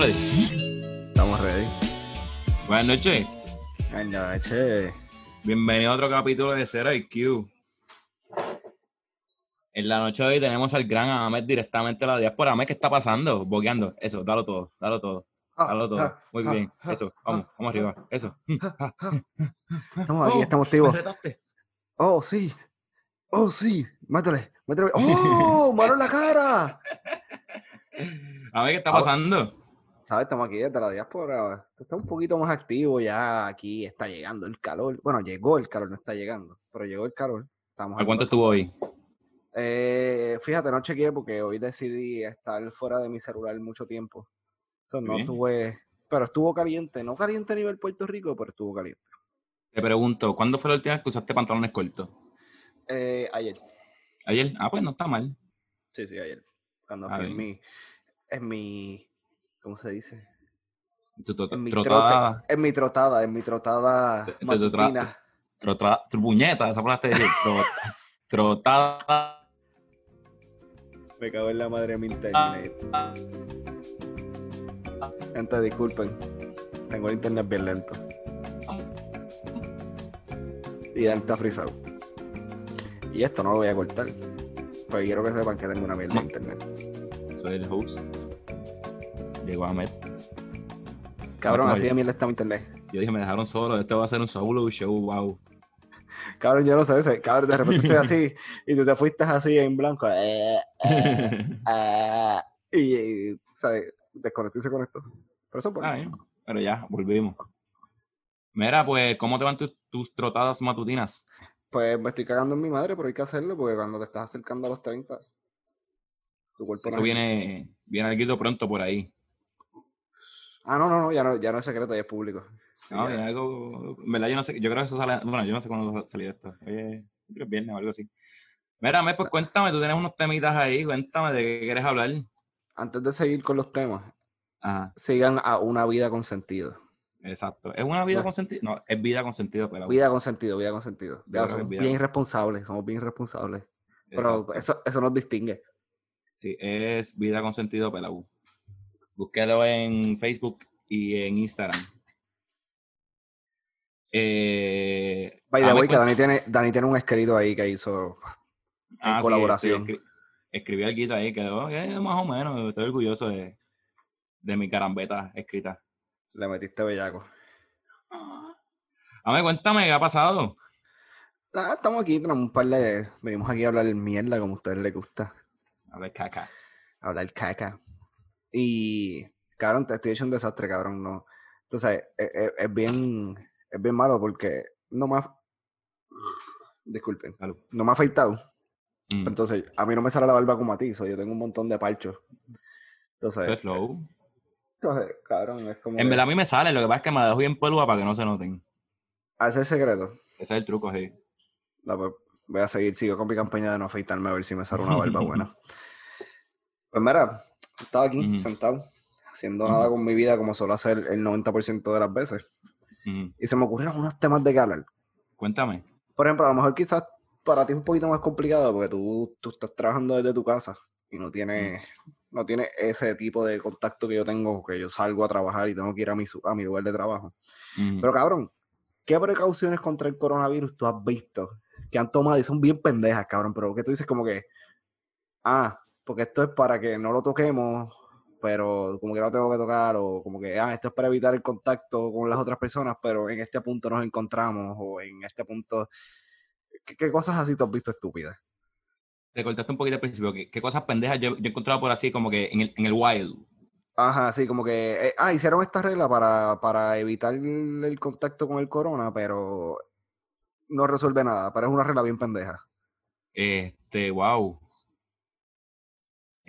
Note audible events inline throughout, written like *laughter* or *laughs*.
¿Estamos ready? Estamos ready. Buenas noches. Buenas noches. Bienvenido a otro capítulo de Zero IQ. En la noche de hoy tenemos al gran Ahmed directamente de la diáspora. Ahmed, ¿qué está pasando? Boqueando. Eso, dalo todo, dalo todo. Dalo todo. Muy bien. Eso, vamos, vamos arriba. Eso. *laughs* Estamos aquí, Oh, estamos ¿Me activos. Oh, sí. Oh, sí. Mátale. Mátale. *laughs* ¡Oh! ¡Mano en la cara! *laughs* Ahmed, ¿qué está Ah, pasando? ¿Sabes? Estamos aquí desde la diáspora. Está un poquito más activo ya. Aquí está llegando el calor. Bueno, llegó el calor, no está llegando. Pero llegó el calor. Estamos ¿A cuánto estuvo hoy? Eh, fíjate, no chequeé porque hoy decidí estar fuera de mi celular mucho tiempo. So, no Bien. tuve. Pero estuvo caliente. No caliente a nivel Puerto Rico, pero estuvo caliente. Te pregunto, ¿cuándo fue la última vez que usaste pantalones cortos? Eh, ayer. ¿Ayer? Ah, pues no está mal. Sí, sí, ayer. Cuando Ah, fui en mi, en mi, ¿cómo se dice? Tu En mi trotada, trote, en mi trotada, en mi trotada matutina. trotada, tu puñeta, esa palabra te dije, tro- *laughs* trotada. Me cago en la madre de mi internet. Gente, disculpen. Tengo el internet bien lento. Y ya está frisado. Y esto no lo voy a cortar. Pues quiero que sepan que tengo una mierda de internet. Soy el host. Llegó Ahmed. Cabrón, así de mierda está mi internet. Yo dije, me dejaron solo, este va a ser un solo show, wow. Cabrón, yo no sé, ese- cabrón, de repente estoy así y tú te fuiste así en blanco. eh, *laughs* eh, ah, y, y. Desconectó y se conectó. Pero eso es bueno. Ah, Pero ya, volvimos. Mira, pues, ¿cómo te van tus, tus trotadas matutinas? Pues me estoy cagando en mi madre, pero hay que hacerlo porque cuando te estás acercando a los 30, tu cuerpo Eso no viene, viene algo pronto por ahí. Ah, no, no, no, ya no, ya no es secreto, ya es público. No, Ya. en verdad yo no sé, yo creo que eso sale, bueno, yo no sé cuándo va a salir esto. Oye, creo es viernes o algo así. Mira, pues cuéntame, tú tienes unos temitas ahí, cuéntame de qué quieres hablar. Antes de seguir con los temas, Ajá, sigan a una vida con sentido. exacto. ¿Es una vida No. con sentido? No, es vida con sentido, pero. Vida con sentido, vida con sentido. Ya, somos bien irresponsables, somos bien irresponsables. Pero Exacto. eso, eso nos distingue. Sí, es Vida con Sentido Pelau. Búsquelo en Facebook y en Instagram. Eh, By the way, que Dani tiene, Dani tiene un escrito ahí que hizo Ah, sí, colaboración. estoy escri- escribí algo ahí, quedó eh, más o menos. Estoy orgulloso de, de mi carambeta escrita. Le metiste bellaco. A ver, cuéntame, ¿qué ha pasado? Nada, estamos aquí, tenemos un par de. Venimos aquí a hablar mierda como a ustedes les gusta. Ver, caca. Hablar caca. Y. Cabrón, te estoy hecho un desastre, cabrón. No. Entonces, es, es- es bien. Es bien malo porque no me ha. Disculpen. No me ha afeitado. Mm, pero Entonces, a mí no me sale la barba como a ti. so yo tengo un montón de parchos. Entonces, es flow. entonces, cabrón, es como. En que- verdad a mí me sale, lo que pasa es que me la dejo bien peluda para que no se noten. Ah, ese es el secreto. Ese es el truco, sí. No, pues, voy a seguir, sigo con mi campaña de no afeitarme a ver si me sale una barba *laughs* buena. Pues mira, estaba aquí sentado, haciendo nada con mi vida como suelo hacer el 90% de las veces. Y se me ocurrieron unos temas de que hablar. Cuéntame. Por ejemplo, a lo mejor quizás para ti es un poquito más complicado porque tú, tú estás trabajando desde tu casa y no tienes, no tienes ese tipo de contacto que yo tengo, que yo salgo a trabajar y tengo que ir a mi, a mi lugar de trabajo. Pero cabrón, ¿qué precauciones contra el coronavirus tú has visto que han tomado y son bien pendejas, cabrón? Pero que tú dices como que, ah, porque esto es para que no lo toquemos, pero como que no tengo que tocar, o como que, ah, esto es para evitar el contacto con las otras personas, pero en este punto nos encontramos, o en este punto, ¿qué, qué cosas así tú has visto estúpidas? Te cortaste un poquito al principio. ¿Qué, qué cosas pendejas yo, yo he encontrado por así como que en el, en el wild? Ajá, sí, como que, eh, ah, hicieron esta regla para, para evitar el, el contacto con el corona, pero no resuelve nada, pero es una regla bien pendeja. Este, wow.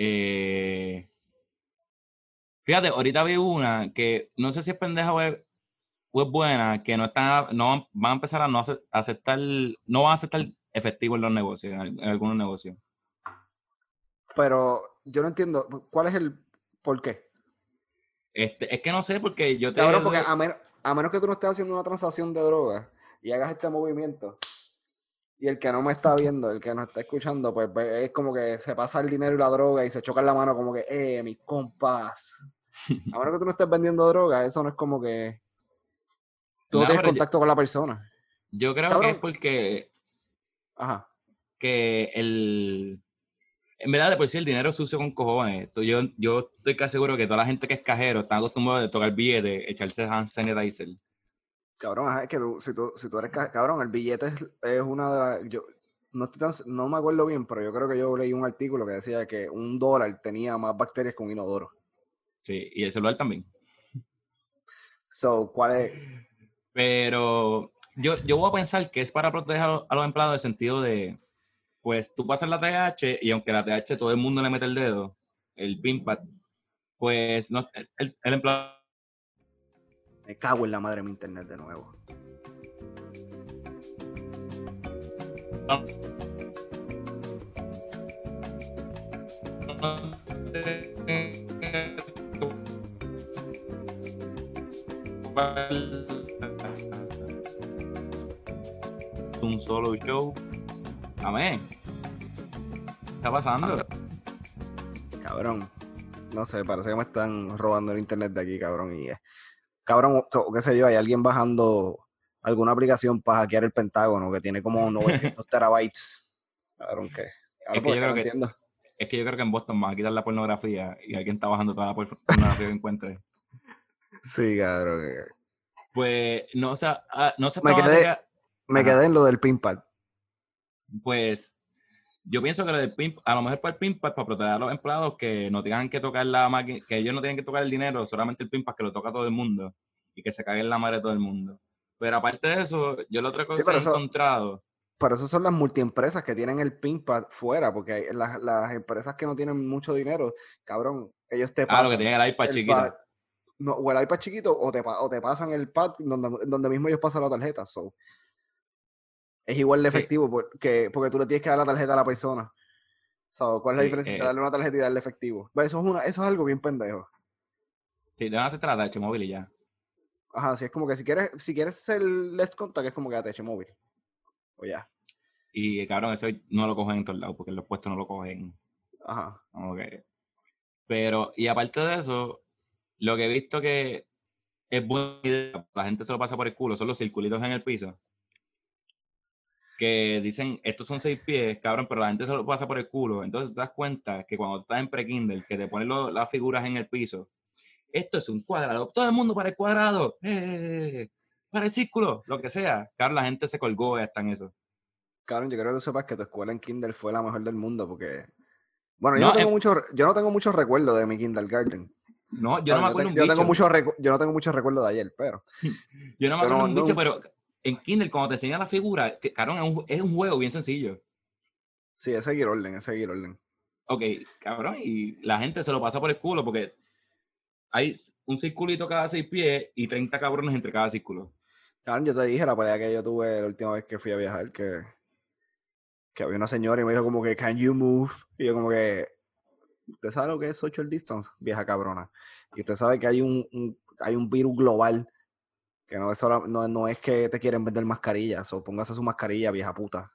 Eh, fíjate, ahorita vi una que no sé si es pendeja o es, o es buena, que no están, no van- a empezar a no ace- aceptar, no van a aceptar efectivo en los negocios, en, al- en algunos negocios. Pero yo no entiendo, ¿cuál es el por qué? Este, es que no sé, porque yo te. Cabrón, porque a, men- a menos que tú no estés haciendo una transacción de droga y hagas este movimiento, y el que no me está viendo, el que no está escuchando, pues ve- es como que se pasa el dinero y la droga y se chocan la mano como que, eh, mis compas. *laughs* Ahora que tú no estés vendiendo droga, eso no es como que tú no, tienes yo- contacto con la persona. Yo creo que es porque Ajá. que el... En verdad, de por sí el dinero es sucio con cojones. Yo, yo estoy casi seguro que toda la gente que es cajero está acostumbrada a tocar billetes, echarse hand sanitizer. Cabrón, ajá, es que tú, si, tú, si tú eres ca- cabrón, el billete es, es una de las. Yo no, estoy tan, no me acuerdo bien, pero yo creo que yo leí un artículo que decía que un dólar tenía más bacterias que un inodoro. Sí, y el celular también. So, ¿cuál es? Pero yo, yo voy a pensar que es para proteger a los, a los empleados en el sentido de, pues tú pasas la TH y aunque la TH todo el mundo le mete el dedo, el PINPAD, pues no, el, el empleado Me cago en la madre de mi internet de nuevo. Es un solo show. Amén. ¿Qué está pasando? Cabrón. No sé, parece que me están robando el internet de aquí, cabrón. Y, eh, cabrón, o- qué sé yo, hay alguien bajando alguna aplicación para hackear el Pentágono que tiene como *laughs* 900 terabytes. Cabrón, ¿qué? Cabrón, que yo creo que- entiendo. Es que yo creo que en Boston van a quitar la pornografía y alguien está bajando toda la por- pornografía que encuentre. *laughs* Sí, cabrón. eh. Pues no, o sea, ah, no se Me quedé- Me quedé en lo del pinpad. Pues yo pienso que lo del PIN, a lo mejor para el PINPAD, para proteger a los empleados que no tengan que tocar la máquina, que ellos no tienen que tocar el dinero, solamente el PINPAD que lo toca todo el mundo y que se cague en la madre de todo el mundo. Pero aparte de eso, yo la otra cosa que he eso- encontrado, Pero eso son las multiempresas que tienen el pinpad fuera, porque las, las empresas que no tienen mucho dinero, cabrón, ellos te ah, pasan. lo que tienen el iPad el chiquito. pad- no, o el iPad chiquito, o te, o te pasan el pad donde, donde mismo ellos pasan la tarjeta. So. Es igual de Sí. efectivo porque, porque tú le tienes que dar la tarjeta a la persona. So, ¿Cuál es la Sí, diferencia entre eh. darle una tarjeta y darle efectivo? Eso es, una, eso es algo bien pendejo. Sí, deben hacerte la TH móvil y ya. Ajá, si es como que si quieres, si quieres ser Let's Contact, es como que eche móvil. O ya. Y cabrón, eso no lo cogen en todos lados, porque en los puestos no lo cogen. Ajá. como que- Pero, y aparte de eso, lo que he visto que es buena idea, la gente se lo pasa por el culo, son los circulitos en el piso. Que dicen, estos son seis pies, cabrón, pero la gente se lo pasa por el culo. Entonces te das cuenta que cuando estás en pre-Kindle, que te ponen lo- las figuras en el piso, esto es un cuadrado, todo el mundo para el cuadrado, ¡eh! para el círculo, lo que sea. Claro, la gente se colgó hasta en eso. Cabrón, yo creo que tú sepas que tu escuela en Kindle fue la mejor del mundo porque... Bueno, yo no, No, tengo eh, mucho, yo no tengo muchos recuerdos de mi kindergarten. No, yo no me acuerdo te- un yo bicho. tengo muchos recu- yo no tengo muchos recuerdos de ayer, pero... *laughs* Yo no me Pero acuerdo un no- bicho, pero en Kindle, cuando te enseñan la figura, que, cabrón, es un, es un juego bien sencillo. Sí, es seguir orden, es seguir orden. Ok, cabrón, y la gente se lo pasa por el culo porque hay un circulito cada seis pies y 30 cabrones entre cada círculo. Cabrón, yo te dije la pelea que yo tuve la última vez que fui a viajar, que, que había una señora y me dijo como que, can you move? Y yo como que, ¿usted sabe lo que es social distance? Vieja cabrona. Y usted sabe que hay un, un- hay un virus global que no es, sola- no, no es que te quieren vender mascarillas, o póngase su mascarilla, vieja puta.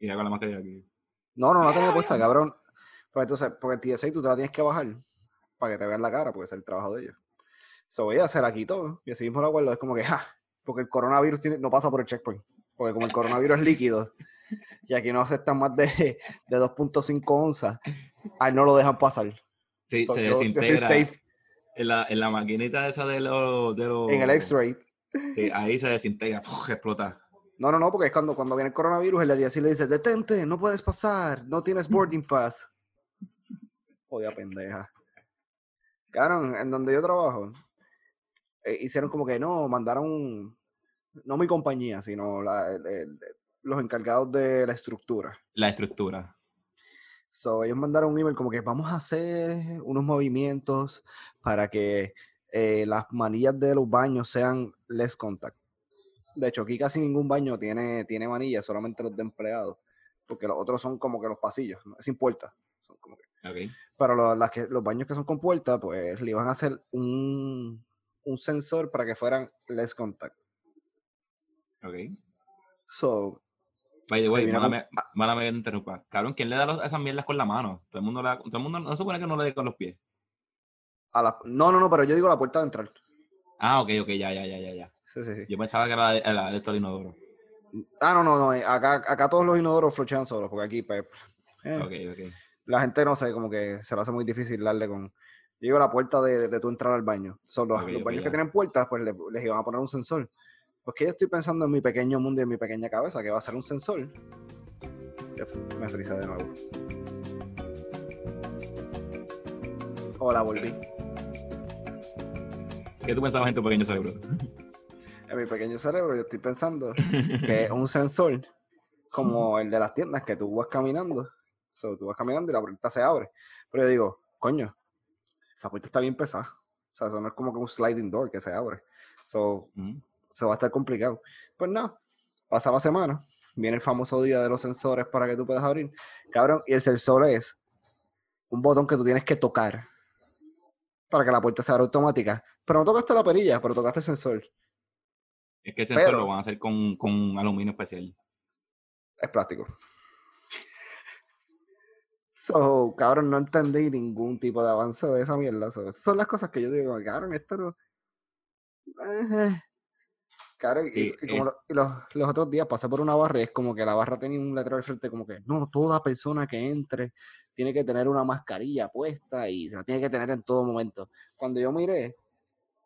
Y con la mascarilla aquí. No, no, no la tenía puesta, cabrón. Pues entonces, porque el TSA tú te la tienes que bajar para que te vean la cara, porque es el trabajo de ellos. So, ella se la quitó y así mismo la guardo. Es como que, ja, porque el coronavirus tiene- no pasa por el checkpoint. Porque como el coronavirus es líquido y aquí no aceptan más de, de 2.5 onzas, a él no lo dejan pasar. Sí, So, se yo- yo estoy desintegra. safe En la, en la maquinita esa de los... De los en el X-ray. Sí, ahí se desintegra, ¡puf! explota. No, no, no, porque es cuando, cuando viene el coronavirus, el de DSI le dice, detente, no puedes pasar, no tienes boarding pass. Joder, pendeja. Cabrón, en donde yo trabajo, eh, hicieron como que no, mandaron, no mi compañía, sino la- el- el- los encargados de la estructura. La estructura. So, ellos mandaron un email como que vamos a hacer unos movimientos para que eh, las manillas de los baños sean less contact. De hecho, aquí casi ningún baño tiene, tiene manillas, solamente los de empleados, porque los otros son como que los pasillos, ¿no? sin puerta. Son como que- Ok. Pero lo- las que, los baños que son con puerta, pues le iban a hacer un, un sensor para que fueran less contact. Ok. So, By the way, Adivina mala cómo- me- mala me interrumpa. Cabrón, ¿quién le da los- esas mierdas con la mano? Todo el mundo, la- todo el mundo no se supone que no le dé con los pies. A la, no, no, no, pero yo digo la puerta de entrar. Ah, ok, ok, ya, ya, ya, ya, ya. Sí, sí, sí. Yo pensaba que era la de, la de estos inodoros. Ah, no, no, no. eh, Acá, acá todos los inodoros flochean solos, porque aquí, pues, eh, Ok, ok. la gente no sé, como que se le hace muy difícil darle con. Yo digo la puerta de, de tu entrar al baño. Son los, baños que tienen puertas, pues le- les iban a poner un sensor. Pues que yo estoy pensando en mi pequeño mundo y en mi pequeña cabeza, que va a ser un sensor. Me frisé de nuevo. Hola, volví. ¿Qué tú pensabas en tu pequeño cerebro? *laughs* En mi pequeño cerebro yo estoy pensando *laughs* que es un sensor como el de las tiendas que tú vas caminando. So, tú vas caminando y la puerta se abre. Pero yo digo, coño, esa puerta está bien pesada. O sea, eso no es como que un sliding door que se abre. So, Ujú. eso va a estar complicado. Pues no, pasa la semana, viene el famoso día de los sensores para que tú puedas abrir. Cabrón, y el sensor es un botón que tú tienes que tocar para que la puerta se abra automática. Pero no tocaste la perilla, pero tocaste el sensor. Es que el sensor Pero- lo van a hacer con, con aluminio especial. Es plástico. So, cabrón, no entendí ningún tipo de avance de esa mierda. So, esas son las cosas que yo digo, cabrón, esto no. Eh, Cabrón, y, como eh. lo- y los, los otros días pasé por una barra y es como que la barra tenía un letrero al frente como que no, toda persona que entre tiene que tener una mascarilla puesta y se la tiene que tener en todo momento. Cuando yo miré,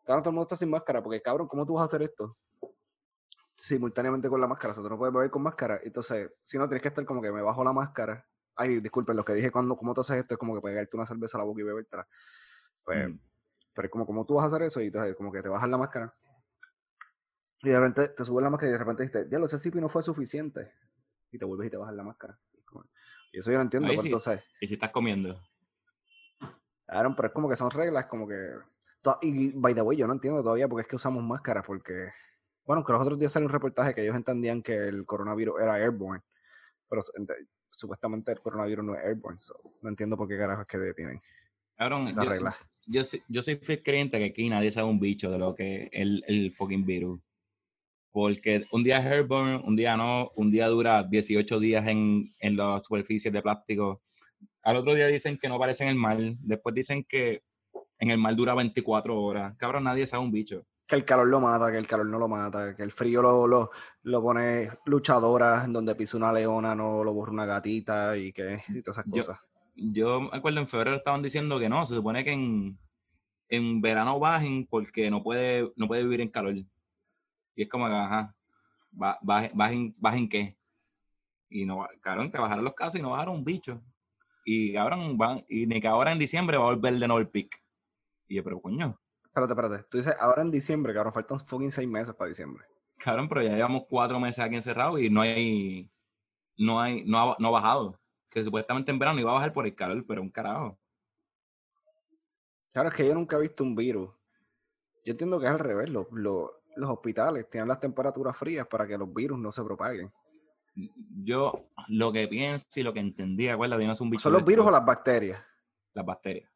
cabrón, todo el mundo está sin máscara, porque cabrón, ¿cómo tú vas a hacer esto? Simultáneamente con la máscara, o sea, tú no puedes beber con máscara, entonces, si no, tienes que estar como que me bajo la máscara. Ay, disculpen, lo que dije cuando, ¿cómo tú haces esto? Es como que pegarte una cerveza a la boca y bebértela. Pues, Mm. pero es como, como tú vas a hacer eso y entonces como que te bajas la máscara. Y de repente te subes la máscara y de repente dices, ya lo sé, no fue suficiente. Y te vuelves y te bajas la máscara. Y, eso yo no entiendo, Ahí pero sí. entonces, Y si estás comiendo. Aaron, pero es como que son reglas, como que... Y by the way, yo no entiendo todavía porque es que usamos máscaras, porque... Bueno, que los otros días salió un reportaje que ellos entendían que el coronavirus era airborne, pero su- ente- supuestamente el coronavirus no es airborne, so, no entiendo por qué carajo es que detienen Cabrón, yo, regla. yo, soy- yo soy fiel creyente que aquí nadie sabe un bicho de lo que es el, el fucking virus. Porque un día es airborne, un día no, un día dura 18 días en, en las superficies de plástico. Al otro día dicen que no aparece en el mar, después dicen que en el mar dura 24 horas. Cabrón, nadie sabe un bicho. Que el calor lo mata, que el calor no lo mata, que el frío lo, lo, lo pone luchadora, en donde pisa una leona, no lo borra una gatita y que y todas esas Yo- cosas. Yo me acuerdo en febrero estaban diciendo que no, se supone que en, en verano bajen porque no puede, no puede vivir en calor. Y es como que, ajá, ba- baje- bajen, bajen qué. Y no, cabrón, que bajaron los casos y no bajaron un bicho. Y cabrón, van, y ni que ahora en diciembre va a volver de nuevo el pic. Y yo, pero coño, Espérate, espérate. Tú dices ahora en diciembre, cabrón, faltan fucking seis meses para diciembre. cabrón, pero ya llevamos cuatro meses aquí encerrados y no hay, no hay, no ha, no ha bajado. Que supuestamente en verano iba a bajar por el calor, pero un carajo. Claro, es que yo nunca he visto un virus. Yo entiendo que es al revés. Los, los, los hospitales tienen las temperaturas frías para que los virus no se propaguen. Yo lo que pienso y lo que entendí, acuérdate, yo no soy un bicho ¿Son los virus o las bacterias? las bacterias.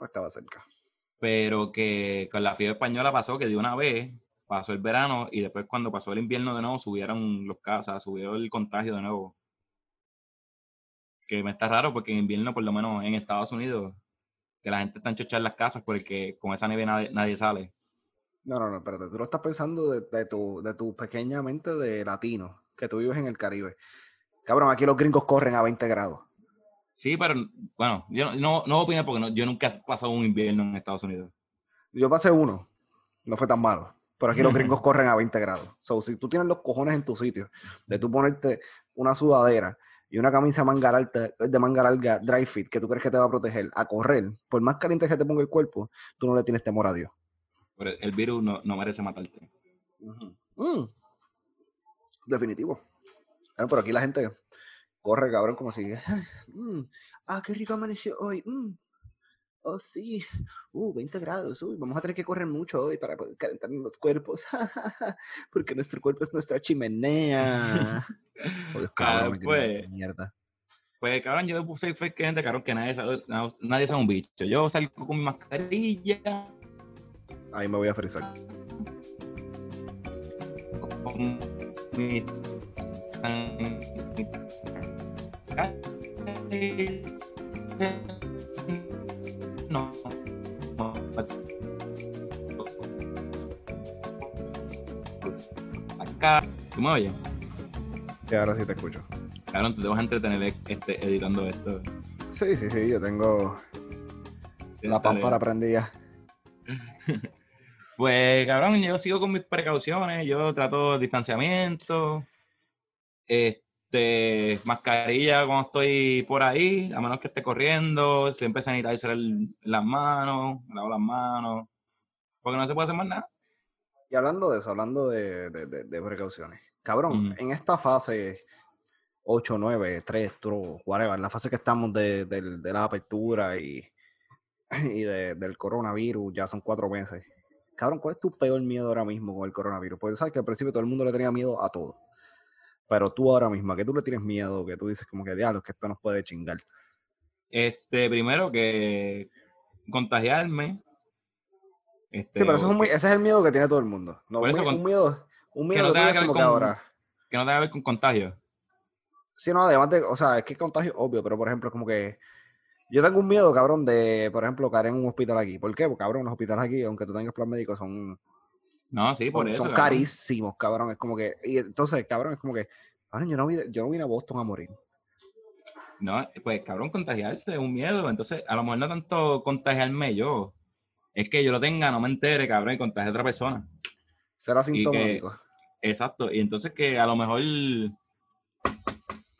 Pues estaba cerca. pero que con la fiebre española pasó que de una vez pasó el verano y después cuando pasó el invierno de nuevo subieron los casos, o sea, subió el contagio de nuevo. Que me está raro porque en invierno, por lo menos en Estados Unidos, que la gente está enchochada en las casas porque con esa nieve nadie, nadie sale. No, no, no, espérate. Tú lo estás pensando de, de tu, de tu pequeña mente de latino, que tú vives en el Caribe. Cabrón, aquí los gringos corren a 20 grados. Sí, pero bueno, yo no, no, no voy a opinar porque no- yo nunca he pasado un invierno en Estados Unidos. Yo pasé uno, no fue tan malo. Pero aquí los gringos *laughs* corren a 20 grados. So, si tú tienes los cojones en tu sitio de tú ponerte una sudadera y una camisa manga larga, de manga larga dry fit que tú crees que te va a proteger a correr, por más caliente que te ponga el cuerpo, tú no le tienes temor a Dios. Pero el virus no, no merece matarte. Mm. Definitivo. Bueno, pero aquí la gente corre, cabrón, como si. "Mm, ah, qué rico amaneció hoy. mm. Oh, sí. Uh, 20 grados. Uy, vamos a tener que correr mucho hoy para poder calentar los cuerpos. *laughs* Porque nuestro cuerpo es nuestra chimenea. *laughs* Cabrón, Ah, pues. mierda. Pues, cabrón, yo puse fue que gente, cabrón, que nadie sabe, na- nadie sabe un bicho. Yo salgo con mi mascarilla, Ahí me voy a frizar. con mis... No. Acá, ¿tú me oyes? Sí, ahora sí te escucho. Cabrón, te vas a entretener este, editando esto. Sí, sí, sí, yo tengo la pámpara prendida. *laughs* Pues, cabrón, yo sigo con mis precauciones, yo trato distanciamiento, este, mascarilla cuando estoy por ahí, a menos que esté corriendo, siempre sanitizer las manos, lavo las manos, porque no se puede hacer más nada. Y hablando de eso, hablando de, precauciones, cabrón, en esta fase 8, 9, 3, 2, whatever, la fase que estamos de, la apertura y, y del coronavirus, ya son cuatro meses cabrón, ¿cuál es tu peor miedo ahora mismo con el coronavirus? Porque sabes que al principio todo el mundo le tenía miedo a todo. Pero tú ahora mismo, ¿a qué tú le tienes miedo? Que tú dices como que diablos, que esto nos puede chingar. Este, primero que contagiarme. Este, sí, pero ese es el miedo que tiene todo el mundo. No, un, miedo, un miedo que no tenga que ver con, ahora. Que no tenga que ver con contagio. Sí, no, además de, o sea, es que contagio obvio, pero por ejemplo, como que yo tengo un miedo, cabrón, de, por ejemplo, caer en un hospital aquí. ¿Por qué? Porque, cabrón, los hospitales aquí, aunque tú tengas plan médico, son. No, sí, por eso. Son carísimos, cabrón. Es como que. Y entonces, cabrón, es como que. Cabrón, yo no, yo no vine a Boston a morir. No, pues, cabrón, contagiarse es un miedo. Entonces, a lo mejor no tanto contagiarme yo. Es que yo lo tenga, no me entere, cabrón, y contagie a otra persona. Ser asintomático. exacto. Y entonces que a lo mejor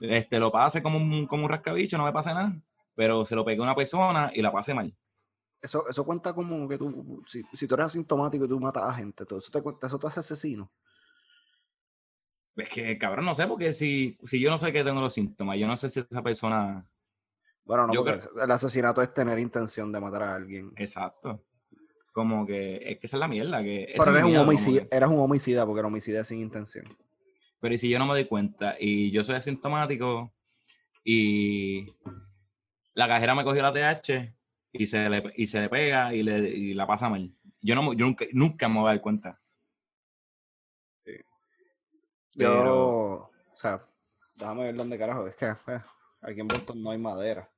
este, lo pase como un, como un rascabicho, no me pase nada pero se lo pegue a una persona y la pase mal. Eso, eso cuenta como que tú, si, si tú eres asintomático y tú matas a gente, todo eso te, eso te hace asesino. Es que, cabrón, no sé, porque si, si yo no sé que tengo los síntomas, yo no sé si esa persona... Bueno, no, el asesinato es tener intención de matar a alguien. Exacto. Como que es que esa es la mierda. Que Pero eres un, homicida, eres un homicida porque el homicida es sin intención. Pero y si yo no me doy cuenta y yo soy asintomático y la cajera me cogió la TH y se le, y se le pega y, le, y la pasa mal. Yo, no, yo nunca, nunca me voy a dar cuenta. Sí. Yo, o sea, déjame ver dónde carajo. Es que eh, aquí en Boston no hay madera.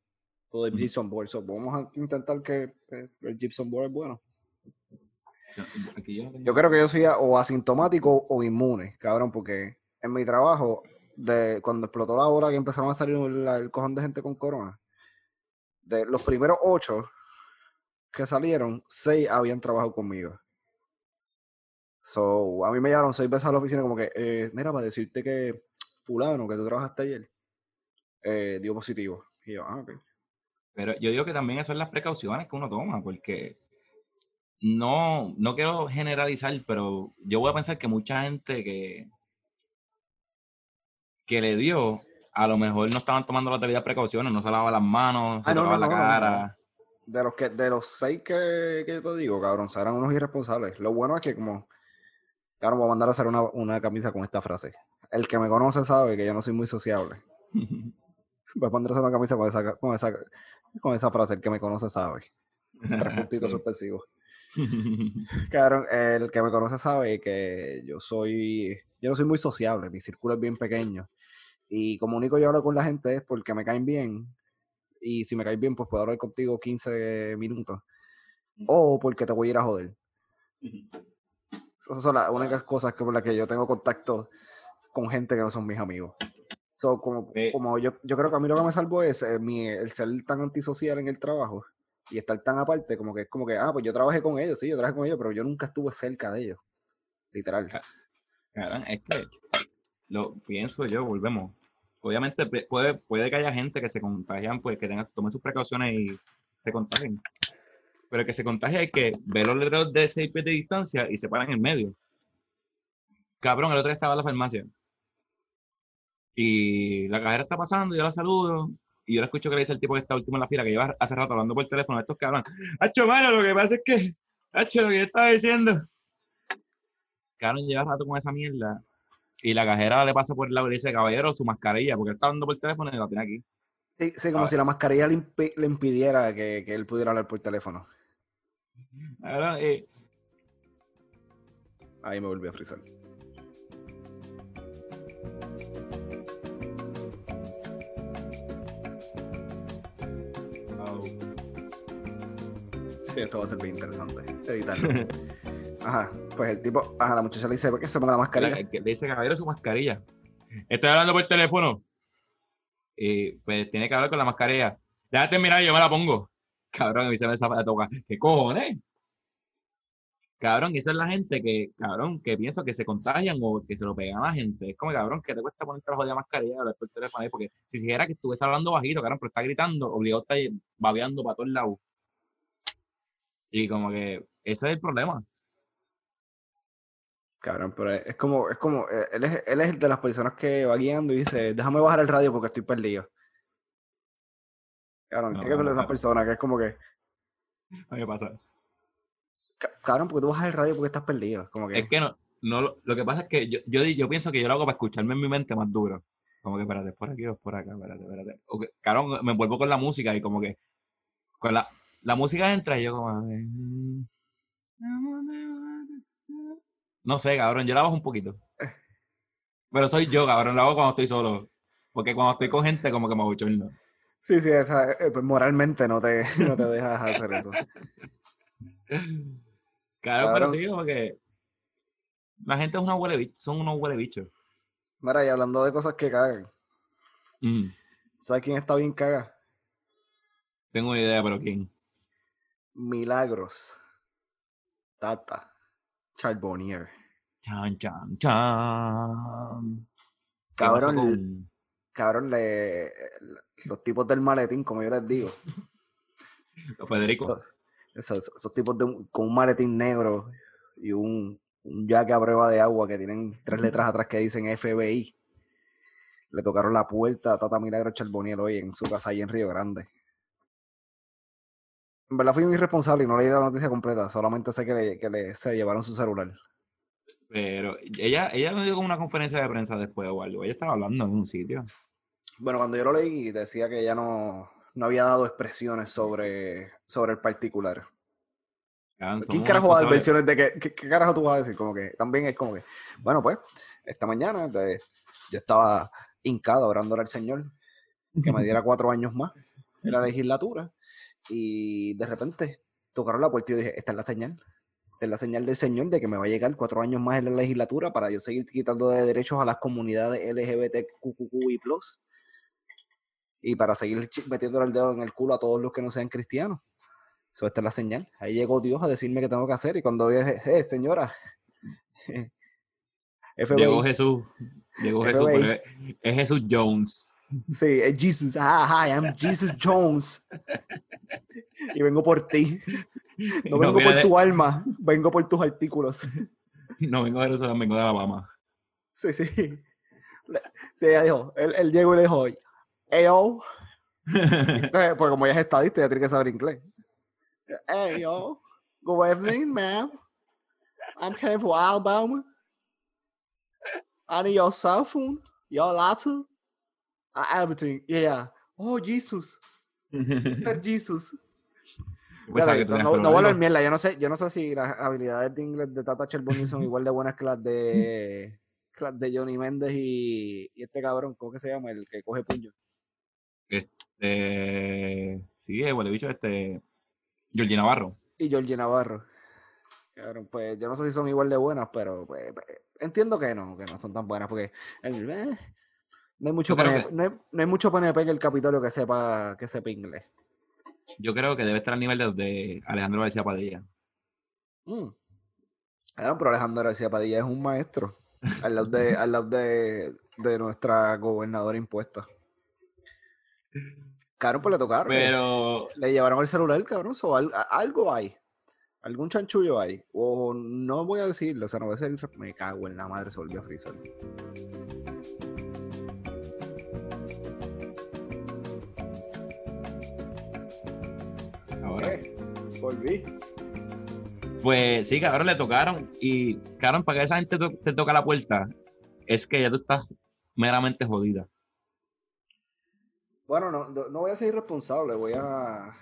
Todo es gypsum board. vamos a intentar que, el gypsum board es bueno. yo, creo que yo soy o asintomático o inmune, cabrón, porque en mi trabajo, de cuando explotó la hora que empezaron a salir el cojón de gente con corona, los primeros ocho que salieron, seis habían trabajado conmigo. So, a mí me llamaron seis veces a la oficina como que, eh, mira, para decirte que fulano, que tú trabajaste ayer, eh, dio positivo. Y yo, ah, ok. Pero yo digo que también eso son las precauciones que uno toma, porque no, no quiero generalizar, pero yo voy a pensar que mucha gente que, que le dio, a lo mejor no estaban tomando las debidas precauciones, no se lavaban las manos, se ah, lavaban la cara. De los que, de los seis que, que te digo, cabrón, eran unos irresponsables. Lo bueno es que como, claro, voy a mandar a hacer una, una camisa con esta frase. El que me conoce sabe que yo no soy muy sociable. *laughs* voy a mandar a hacer una camisa con esa, con esa, con esa frase, el que me conoce sabe. Tres puntitos *laughs* suspensivos. *laughs* Cabrón, el que me conoce sabe que yo soy, yo no soy muy sociable, mi círculo es bien pequeño. Y como único yo hablo con la gente es porque me caen bien. Y si me caes bien, pues puedo hablar contigo 15 minutos. O porque te voy a ir a joder. Esas son las únicas cosas que por las que yo tengo contacto con gente que no son mis amigos. So, como, como yo, yo creo que a mí lo que me salvó es eh, mi, el ser tan antisocial en el trabajo y estar tan aparte, como que es como que, ah, pues yo trabajé con ellos, sí, yo trabajé con ellos, pero yo nunca estuve cerca de ellos. Literal. Claro, es que lo pienso yo, volvemos obviamente puede, puede que haya gente que se contagian, pues que tengan, tomen sus precauciones y se contagien. Pero que se contagie hay que ver los letreros de 6 pies de distancia y se paran en el medio. Cabrón, el otro día estaba en la farmacia. Y la cajera está pasando, yo la saludo. Y yo le escucho que le dice el tipo que está último en la fila, que lleva hace rato hablando por teléfono. Estos que hablan. ¡Hacho, mano! Lo que pasa es que. ¡Hacho, lo que yo estaba diciendo! Cabrón, lleva rato con esa mierda y la cajera le pasa por el lado y le dice, caballero, su mascarilla, porque él está hablando por teléfono y la tiene aquí. Sí, sí como si la mascarilla le, impidiera que, él pudiera hablar por teléfono. Eh, Ahí me volví a frizar. Sí, esto va a ser bien interesante. *laughs* Editarlo. Ajá, pues el tipo, ajá, la muchacha le dice, ¿por qué se pone la mascarilla? Le dice, caballero, su mascarilla. Estoy hablando por teléfono. Y pues tiene que hablar con la mascarilla. Déjate mirar, yo me la pongo. *laughs* Cabrón, y se me toca. ¿Qué cojones? Cabrón, y esa es la gente que, cabrón, que piensa que se contagian o que se lo pegan a la gente. Es como, cabrón, que te cuesta poner trabajo de mascarilla hablar por teléfono ahí, porque si dijera que estuviese hablando bajito, cabrón, pero está gritando, obligado a estar babeando para todos lados. Y como que ese es el problema. Cabrón, pero es como, es como, eh, él es, él es el de las personas que va guiando y dice, déjame bajar el radio porque estoy perdido. Cabrón, tiene que ser de esas personas que es como que. A mí pasa. Cabrón, porque tú bajas el radio porque estás perdido. Como que... Es que no, no, lo que pasa es que yo, yo, yo pienso que yo lo hago para escucharme en mi mente más duro. Como que, espérate, por aquí o por acá, espérate, espérate. O que, cabrón, me envuelvo con la música y como que, con la, la música entra y yo como... No sé, cabrón, yo la bajo un poquito. Pero soy yo, cabrón, la hago cuando estoy solo. Porque cuando estoy con gente, como que me no Sí, sí, esa, eh, pues moralmente no te, *laughs* no te dejas hacer eso. Claro, pero sí, porque la gente es una huele son unos huele bichos. Mira, y hablando de cosas que cagan. Mm. ¿Sabes quién está bien caga? Tengo una idea, pero ¿quién? Milagros. Tata. Charbonnier. Chan, chan, chan. Cabrón, cabrón, le, los tipos del maletín, como yo les digo. *laughs* Federico. Esos, tipos con un maletín negro y un, un jaque a prueba de agua que tienen tres letras atrás que dicen FBI. Le tocaron la puerta a Tata Milagro Charboniel hoy en su casa ahí en Río Grande. En verdad fui muy irresponsable y no leí la noticia completa, solamente sé que, le, que le, se llevaron su celular. Pero ella, ella no dio como una conferencia de prensa después o algo, ella estaba hablando en un sitio. Bueno, cuando yo lo leí decía que ella no, no había dado expresiones sobre, sobre el particular. ¿Quién carajo va a dar versiones de que, qué, carajo tú vas a decir? Como que también es como que, bueno, pues, esta mañana yo estaba hincado orándole al Señor que me diera cuatro años más en la legislatura y de repente tocaron la puerta y yo dije, esta es la señal. Esta es la señal del Señor de que me va a llegar cuatro años más en la legislatura para yo seguir quitando de derechos a las comunidades LGBTQI+, y para seguir metiendo el dedo en el culo a todos los que no sean cristianos. Eso esta es la señal. Ahí llegó Dios a decirme qué tengo que hacer y cuando dije, eh, señora. *laughs* Llegó Jesús. Llegó Jesús, es Jesús Jones. Sí, es Jesus. Ah, hi, I'm *laughs* Jesus Jones. Y vengo por ti. *laughs* No vengo por tu alma, vengo por tus artículos. *laughs* No vengo de Jerusalén, vengo de Alabama. Sí, sí. Sí, ella dijo, él, él llegó y le dijo, Ayo. *laughs* Entonces, pues como ella es estadista, ya tiene que saber inglés. Ayo. Good evening, ma'am. I'm here for Alabama. I need your cell phone, your laptop, everything. Yeah. Oh, Jesus. Jesus. Pues no, no, voy a mierda. Yo no sé, yo no sé si las habilidades de inglés de Tata Charbonnier son *laughs* igual de buenas que las de, de Johnny Méndez y, y, este cabrón, ¿cómo que se llama? El que coge puño. Este. Sí, el bicho, este. Georgie Navarro. Y Georgie Navarro. Claro, pues yo no sé si son igual de buenas, pero pues, pues, entiendo que no, que no son tan buenas, porque eh, no, hay mucho PNP, no, hay, mucho PNP en el Capitolio que sepa, que sepa inglés. Yo creo que debe estar al nivel de, Alejandro García Padilla. Mm. pero Alejandro García Padilla es un maestro *laughs* al lado de, al lado de, de nuestra gobernadora impuesta. Cabrón, pues le tocaron. Pero. Le llevaron el celular, cabrón. O algo hay. Algún chanchullo hay. O no voy a decirlo. O sea, no voy a decir. Me cago en la madre, se volvió a frizar. Volví. Pues sí, cabrón, le tocaron. Y, cabrón, para que esa gente te toca la puerta, es que ya tú estás meramente jodida. Bueno, no, no voy a ser irresponsable, voy a.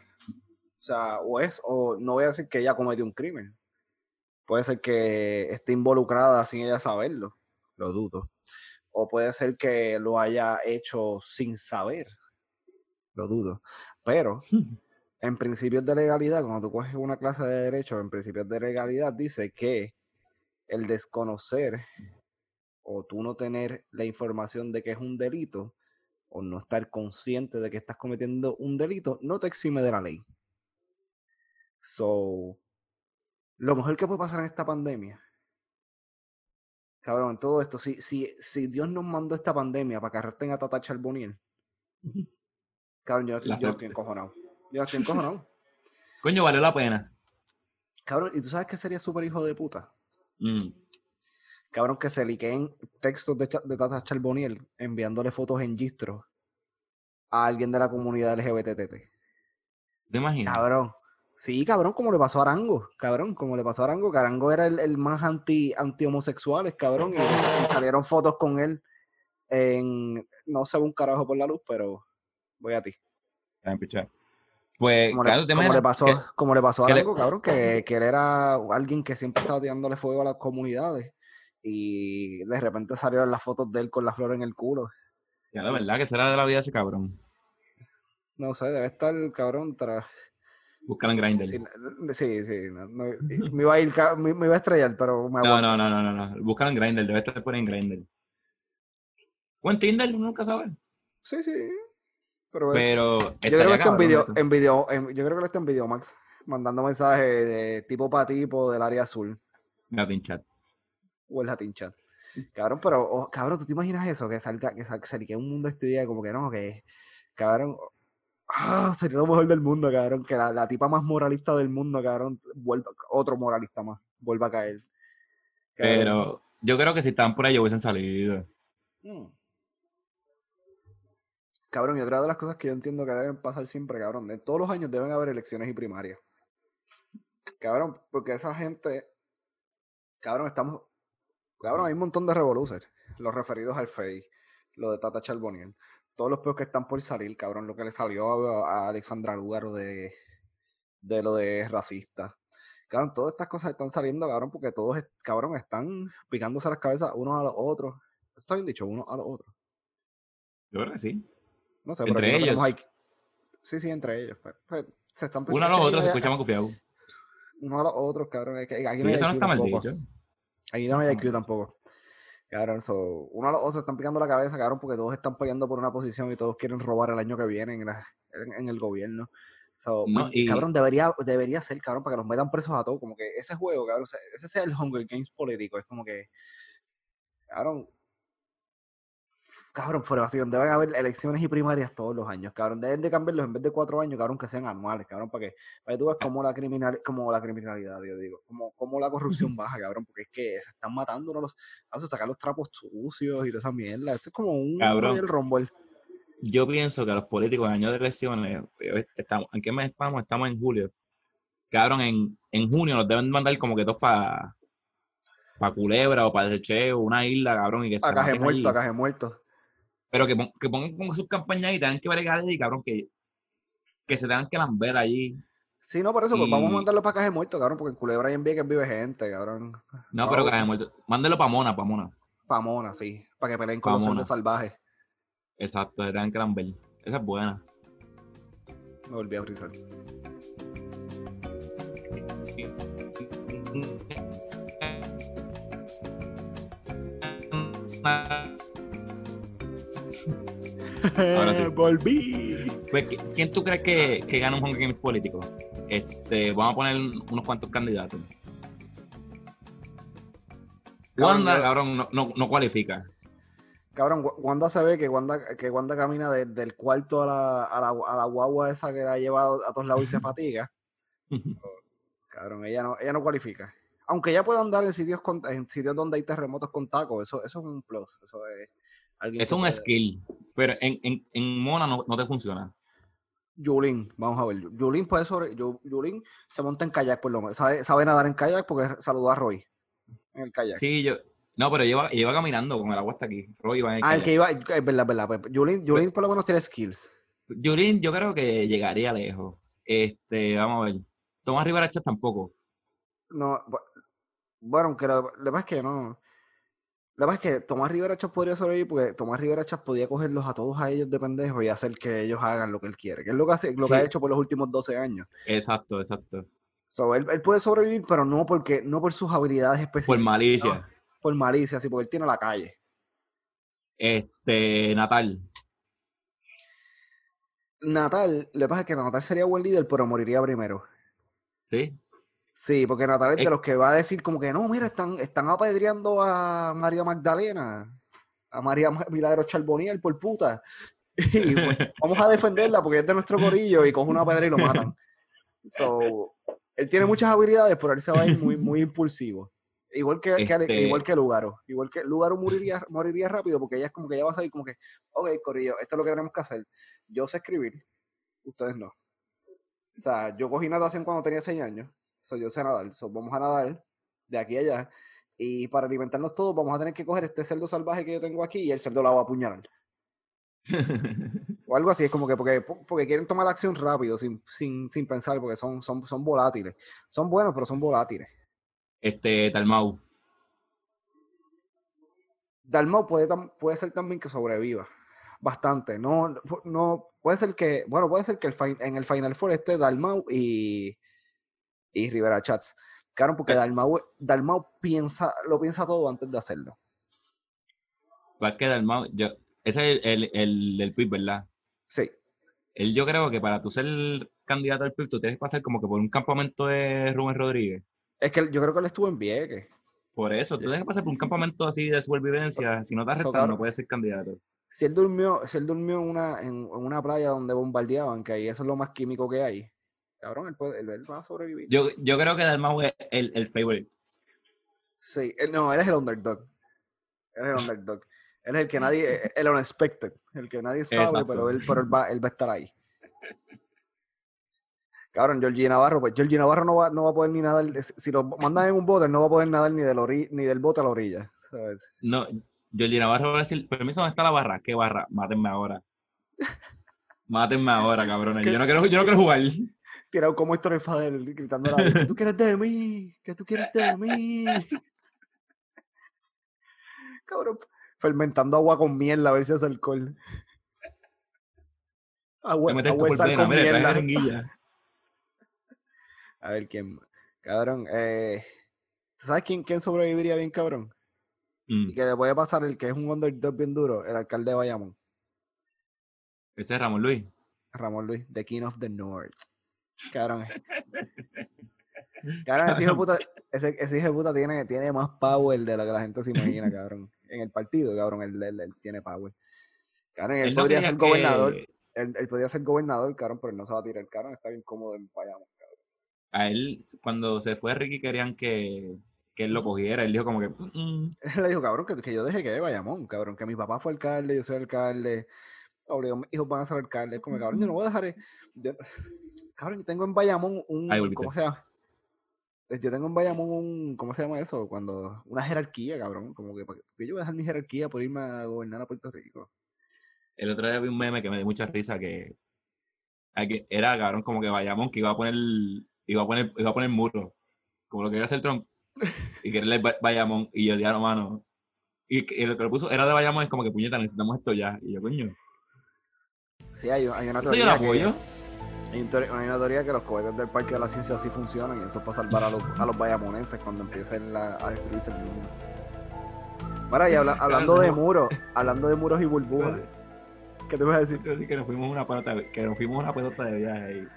O sea, o es, o no voy a decir que ella cometió un crimen. Puede ser que esté involucrada sin ella saberlo, lo dudo. O puede ser que lo haya hecho sin saber, lo dudo. Pero en principios de legalidad, cuando tú coges una clase de derecho, en principios de legalidad dice que el desconocer o tú no tener la información de que es un delito o no estar consciente de que estás cometiendo un delito no te exime de la ley. So, lo mejor que puede pasar en esta pandemia, cabrón, todo esto, si, si, si Dios nos mandó esta pandemia para que arresten a Tata Charboniel, cabrón, yo, yo estoy encojonado. Yo estoy encojonado. Coño, valió la pena. Cabrón, ¿y tú sabes qué sería súper hijo de puta? Mm. Cabrón, que se liqueen textos de, de Tata Charboniel enviándole fotos en gistro a alguien de la comunidad LGBTT. ¿Te imaginas? Cabrón. Sí, cabrón, como le pasó a Arango, cabrón, como le pasó a Arango, que Arango era el, el más anti, anti homosexuales, cabrón, y, *laughs* y, salieron fotos con él en, no sé un carajo por la luz, pero voy a ti. Pues, como, claro, le, como le, pasó, que, como le pasó a Arango, le, cabrón, que, que él era alguien que siempre estaba tirándole fuego a las comunidades y de repente salieron las fotos de él con la flor en el culo. Ya, la verdad, que será de la vida ese cabrón. No sé, debe estar cabrón tras. Buscar en Grindr. Sí, sí, no, no, *laughs* me, iba a ir, me, me, iba a estrellar, pero me no, no, no, no, no, no. Buscar en Grindr, debe estar por en Grindr. O en Tinder, nunca sabes. Sí, sí. Pero, pero yo creo que está en video, en video, en, yo creo que está en video, Max, mandando mensajes de tipo para tipo del área azul. Latin chat. O el Latin chat. Cabrón, pero, oh, cabrón, ¿tú te imaginas eso? Que salga, que salga, que un mundo este día como que no, que, cabrón, ah, sería lo mejor del mundo, cabrón, que la, la, tipa más moralista del mundo, cabrón, vuelva, otro moralista más, vuelva a caer. Cabrón. Pero yo creo que si estaban por ahí hubiesen salido. Hmm. Cabrón, y otra de las cosas que yo entiendo que deben pasar siempre, cabrón, de todos los años deben haber elecciones y primarias. Cabrón, porque esa gente, cabrón, estamos, cabrón, hay un montón de revoluciones, los referidos al FEI, lo de Tata Charboniel, todos los peos que están por salir, cabrón, lo que le salió a, Alexandra Lugaro de, de lo de racista. Cabrón, todas estas cosas están saliendo, cabrón, porque todos, cabrón, están picándose las cabezas unos a los otros. Está bien dicho, unos a los otros. Yo creo que sí. No sé, entre ellos. No sí, sí, entre ellos. Pues, pues, se están Uno a los otros se escucha más confiado. Uno a los otros, cabrón. Es que aquí sí, no eso no está mal dicho. Aquí no hay IQ tampoco. Cabrón, so, uno a los otros se están picando la cabeza, cabrón, porque todos están peleando por una posición y todos quieren robar el año que viene en, la, en, en el gobierno. So, No, y- Cabrón, debería, debería ser, cabrón, para que los metan presos a todos. Como que ese juego, cabrón, o sea, ese es el Hunger Games político. Es como que, cabrón, cabrón, fuera así, deben haber elecciones y primarias todos los años, cabrón. Deben de cambiarlos en vez de cuatro años, cabrón, que sean anuales, cabrón, para que, para que tú veas cómo la, criminal, como la criminalidad, yo digo, como, como la corrupción baja, cabrón, porque es que se están matando, no los, a sacar los trapos sucios y toda esa mierda. Esto es como un Cabrón. Royal Rumble. Yo pienso que los políticos en año de elecciones, eh, estamos, ¿en qué mes estamos? Estamos en julio. Cabrón, en, en junio nos deben mandar como que todos para pa Culebra o para Desecheo, una isla, cabrón, y que se A caje maten muerto, a allí. caje muerto. Pero que, pon- que pongan como sus campañas y tengan que bregar allí, cabrón, que, que se tengan que lamber allí. Sí, no, por eso, pues vamos a Y- mandarlo para caje muerto, cabrón, porque en Culebra y en Vieques vive gente, cabrón. No, pero caje muerto. Mándelo para Mona, para Mona. Pamona, sí, para que peleen con Pa' los Mona. salvajes. Exacto, se tengan que lamber. Esa es buena. Me volví a frizar. *laughs* *laughs* Ahora sí. Volví. Pues, ¿qui- ¿quién tú crees que, que gana un Hunger Games político? Este, vamos a poner unos cuantos candidatos. Wanda, cabrón, no, no, no cualifica. Cabrón, Wa- Wanda se ve que Wanda, que Wanda camina de- del cuarto a la, a, la, a la guagua esa que la ha llevado a todos lados y se *laughs* fatiga. *laughs* Cabrón, ella no, ella no cualifica. Aunque ella pueda andar en sitios con- en sitios donde hay terremotos con tacos, eso, eso es un plus. Eso es alguien Es un puede- skill, pero en, en, en Mona no, no te funciona. Yulín, vamos a ver. Yulín puede sobre. Yu- Yulín se monta en kayak por lo menos. Sabe, sabe nadar en kayak porque saludó a Roy en el kayak. Sí, yo. No, pero lleva, lleva caminando con el agua hasta aquí. Roy va en el ah, el que iba. Es verdad, es verdad. pues, Yulín, Yulín por lo menos tiene skills. Yulín, yo creo que llegaría lejos. Este, vamos a ver. Tomás Rivera Chat tampoco. No, bu- bueno, aunque lo, lo que pasa es que no. Lo La verdad es que Tomás Rivera Chas podría sobrevivir porque Tomás Rivera Chas podía cogerlos a todos a ellos de pendejos y hacer que ellos hagan lo que él quiere, que es lo que, hace, lo que ha hecho por los últimos 12 años. Exacto, exacto. So, él, él puede sobrevivir, pero no porque no por sus habilidades específicas. Por malicia. no, por malicia, sí, porque él tiene la calle. Este, Natal. Natal, lo que pasa es que Natal sería buen líder, pero moriría primero. ¿Sí? Sí, porque Natal es de los que va a decir como que no, mira, están, están apedreando a María Magdalena, a María Ma- Milagro Charboniel por puta. *laughs* Y pues, *laughs* vamos a defenderla porque es de nuestro corillo y coge una pedra y lo matan. So, él tiene muchas habilidades, pero él se va a ir muy, muy *laughs* impulsivo. Igual que, Este- igual que Lugaro. Igual que Lugaro moriría, moriría rápido porque ella es como que ya va a salir como que, ok, Corillo, esto es lo que tenemos que hacer. Yo sé escribir, ustedes no. O sea, yo cogí natación cuando tenía 6 años. So, yo sé nadar. So, vamos a nadar de aquí a allá. Y para alimentarnos todos, vamos a tener que coger este cerdo salvaje que yo tengo aquí y el cerdo la va a apuñalar. *laughs* O algo así, es como que porque, porque quieren tomar la acción rápido, sin, sin, sin pensar, porque son, son, son volátiles. Son buenos, pero son volátiles. este, Talmau. Dalmau puede, puede ser también que sobreviva. Bastante. No, no- puede ser que, bueno, puede ser que el en el Final Four esté Dalmau y, y Rivera Chats. Claro, porque Eh. Dalmau, Dalmau piensa, lo piensa todo antes de hacerlo. Va quedar Dalmau. Yo, ese es el, el, el, el PIB, ¿verdad? Sí. Él, yo creo que para tú ser candidato al PIB, tú tienes que pasar como que por un campamento de Rubén Rodríguez. Es que yo creo que él estuvo en Vieques. Por eso, tú tienes que pasar por un *laughs* campamento así de supervivencia. Si no te arrestan, cabrón. no puedes ser candidato. Si él durmió, si él durmió en una, en, en una playa donde bombardeaban, que ahí eso es lo más químico que hay. Cabrón, él, puede, él, él va a sobrevivir. Yo, yo creo que Dalmau es el, el favorite. Sí, él- no, él es el underdog. Él es el underdog. Él es el que nadie, eh, el unexpected, el que nadie sabe, Exacto. pero él, pero él va, él va a estar ahí. Cabrón, Georgie Navarro, pues Georgie Navarro no va, no va a poder ni nadar, si lo mandan en un bote, no va a poder nadar ni del, ori- ni del bote a la orilla. ¿sabes? No, Jordi Navarro va a decir, permiso, ¿dónde está la barra? ¿Qué barra? Mátenme ahora. *laughs* Mátenme ahora, cabrones. Yo no quiero, yo no quiero jugar. Tirado como Héctor el Fadel, gritando a la ¿qué tú quieres de mí? ¿Qué tú quieres de mí? *laughs* Cabrón, fermentando agua con miel a ver si hace alcohol. Agua, agua con miel. *laughs* A ver quién. Cabrón, eh, ¿tú ¿sabes quién, quién sobreviviría bien, cabrón? Mm, Y que le puede pasar el que es un underdog bien duro, el alcalde de Bayamón, Ese es Ramón Luis. Ramón Luis, the King of the North. Cabrón. *laughs* Cabrón, ese hijo de puta, ese, ese hijo de puta tiene, tiene más power de lo que la gente se imagina, cabrón. En el partido, cabrón, él, él- él tiene power. Cabrón, él, podría ser gobernador. que- Él, él podría ser gobernador, cabrón, pero él no se va a tirar, cabrón. Está bien cómodo en Bayamón, cabrón. A él, cuando se fue Ricky, querían que, que él lo cogiera. Él dijo como que, "Mm, mm". *laughs* Él le dijo, cabrón, que, que yo dejé que Bayamón, cabrón, que mi papá fue alcalde, yo soy alcalde, obligado, mis hijos van a ser alcaldes, como cabrón, yo no voy a dejar, e- yo- cabrón, yo tengo en Bayamón un. ¿cómo se llama? Eh, Yo tengo en Bayamón un, ¿cómo se llama eso? Cuando, una jerarquía, cabrón, como que, ¿para qué yo voy a dejar mi jerarquía por irme a gobernar a Puerto Rico? el otro día vi un meme que me dio mucha risa que, era, cabrón, como que Bayamón, que iba a poner, iba a poner, iba a poner muro. Como lo que iba a hacer Trump. Y quería Ba- Bayamón. Y yo, diablo, mano. Y, y lo que lo puso era de Bayamón, es como que puñeta, necesitamos esto ya. Y yo, coño. Sí, hay, hay una yo teoría que, apoyo. hay, un teori- hay una teoría que los cohetes del Parque de la Ciencia sí funcionan y eso es para salvar a los, a los bayamonenses cuando empiecen la- a destruirse el mundo. Mira, y habla- *laughs* hablando de muros, hablando de muros y burbujas, ¿qué te vas a decir? Que nos fuimos una pelota, que nos fuimos una pelota de viaje ahí.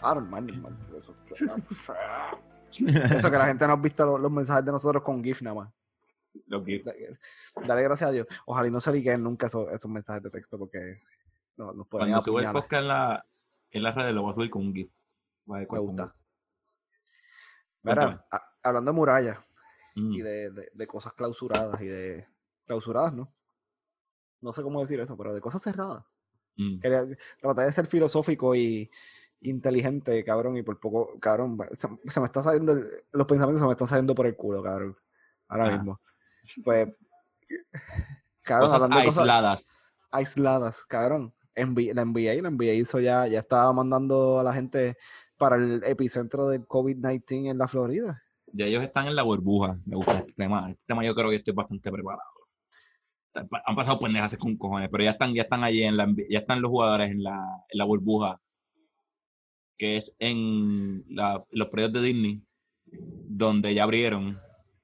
Ah, normal, normal. Eso, *laughs* eso que la gente no ha visto los, los mensajes de nosotros con GIF nada más. Lo que, Da- Dale gracias a Dios. Ojalá y no se liquen nunca esos, esos mensajes de texto porque no, pueden cuando subo el podcast en, la, en las redes, lo voy a subir con un GIF. Me gusta. Mira, Cuéntame. a- hablando de murallas Mm, y de, de- de cosas clausuradas y de... Clausuradas, ¿no? No sé cómo decir eso, pero de cosas cerradas. mm. Quería, traté de ser filosófico y inteligente, cabrón, y por poco, cabrón, se, se me está saliendo, el- los pensamientos se me están saliendo por el culo, cabrón. Ahora Ah. mismo. *laughs* Pues, cabrón, Cosas hablando de cosas aisladas. aisladas, cabrón. NBA, la NBA, la NBA hizo ya, ya estaba mandando a la gente para el epicentro del COVID-19 en la Florida. Ya ellos están en la burbuja. Me gusta este tema. Este tema yo creo que estoy bastante preparado. Han pasado pendejas con cojones, pero ya están, ya están allí, en la, ya están los jugadores en la, en la burbuja, que es en la, los proyectos de Disney, donde ya abrieron.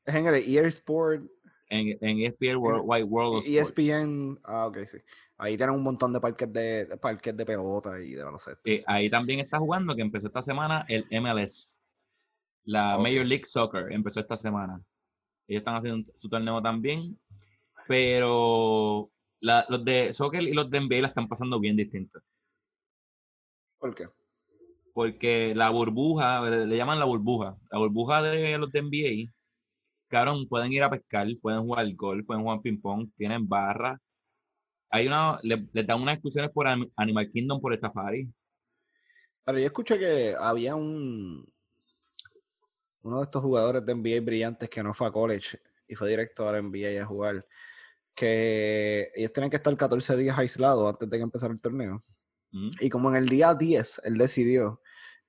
Es en el EA Sport. En, en ESPN World, Wide World of ESPN, ah, ok, sí. Ahí tienen un montón de parques de, parques de pelota y de baloncesto. Y ahí también está jugando, que empezó esta semana, el MLS. La Major League Soccer empezó esta semana. Ellos están haciendo su torneo también. Pero los de soccer y los de NBA la están pasando bien distintos. ¿Por qué? Porque la burbuja, le llaman la burbuja. La burbuja de los de NBA, cabrón, pueden ir a pescar, pueden jugar golf, pueden jugar ping pong, tienen barra, hay una, le dan unas excursiones por Animal Kingdom por el safari. Pero yo escuché que había un uno de estos jugadores de NBA brillantes que no fue a college y fue directo a la NBA a jugar, que ellos tienen que estar 14 días aislados antes de que empezara el torneo. Mm. Y como en el día 10 él decidió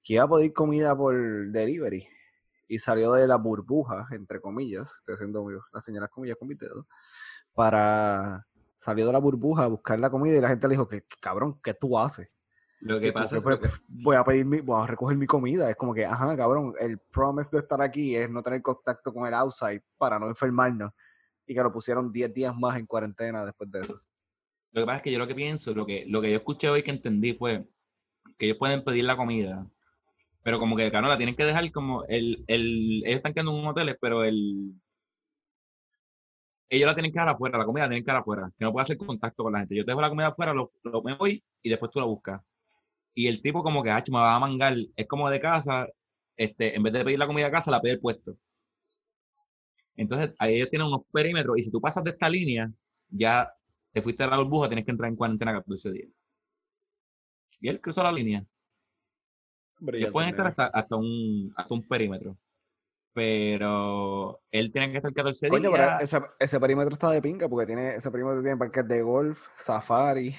que iba a pedir comida por delivery y salió de la burbuja, entre comillas, estoy haciendo las señalas comillas con mi dedo, para salió de la burbuja a buscar la comida y la gente le dijo que cabrón, ¿qué tú haces? Lo que pasa es pues, que... voy a pedir mi, voy a recoger mi comida. Es como que, ajá, cabrón, el promise de estar aquí es no tener contacto con el outside para no enfermarnos. Y que lo pusieron 10 días más en cuarentena después de eso. Lo que pasa es que yo lo que pienso, lo que, lo que yo escuché hoy que entendí fue que ellos pueden pedir la comida, pero como que, claro, la tienen que dejar como el, el ellos están quedando en un hotel, pero el, ellos la tienen que dar afuera, la comida la tienen que dar afuera, que no puede hacer contacto con la gente. Yo te dejo la comida afuera, lo, lo me voy y después tú la buscas. Y el tipo como que, ah, me va a mangar, es como de casa, este, en vez de pedir la comida a casa, la pide el puesto. Entonces, ahí ellos tienen unos perímetros y si tú pasas de esta línea, ya te fuiste a la burbuja, tienes que entrar en cuarentena 14 días. Y él cruzó la línea. Ellos pueden estar hasta, hasta, un, hasta un perímetro pero él tiene que estar 14 Coño, días. Pero ese, perímetro está de pinga porque tiene ese perímetro tiene parques de golf, safari.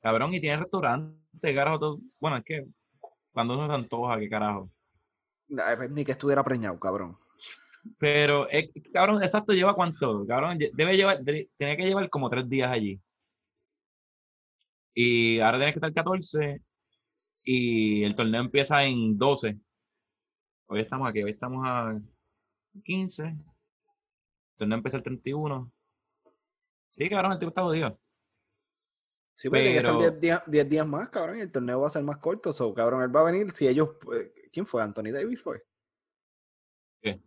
Cabrón, y tiene restaurante, carajo. Todo. Bueno, es que cuando uno se antoja, qué carajo. Pues, ni que estuviera preñado, cabrón. Pero, cabrón, exacto, lleva cuánto, cabrón, debe llevar, tiene que llevar como tres días allí. Y ahora tiene que estar 14 y el torneo empieza en 12. Hoy estamos aquí, hoy estamos a 15. El torneo empieza el 31. Sí, cabrón, el tipo está jodido. Sí, pero, tiene que estar 10 días, más, cabrón, y el torneo va a ser más corto. So, cabrón, él va a venir si ellos. Eh, ¿Quién fue? ¿Anthony Davis fue? ¿Qué?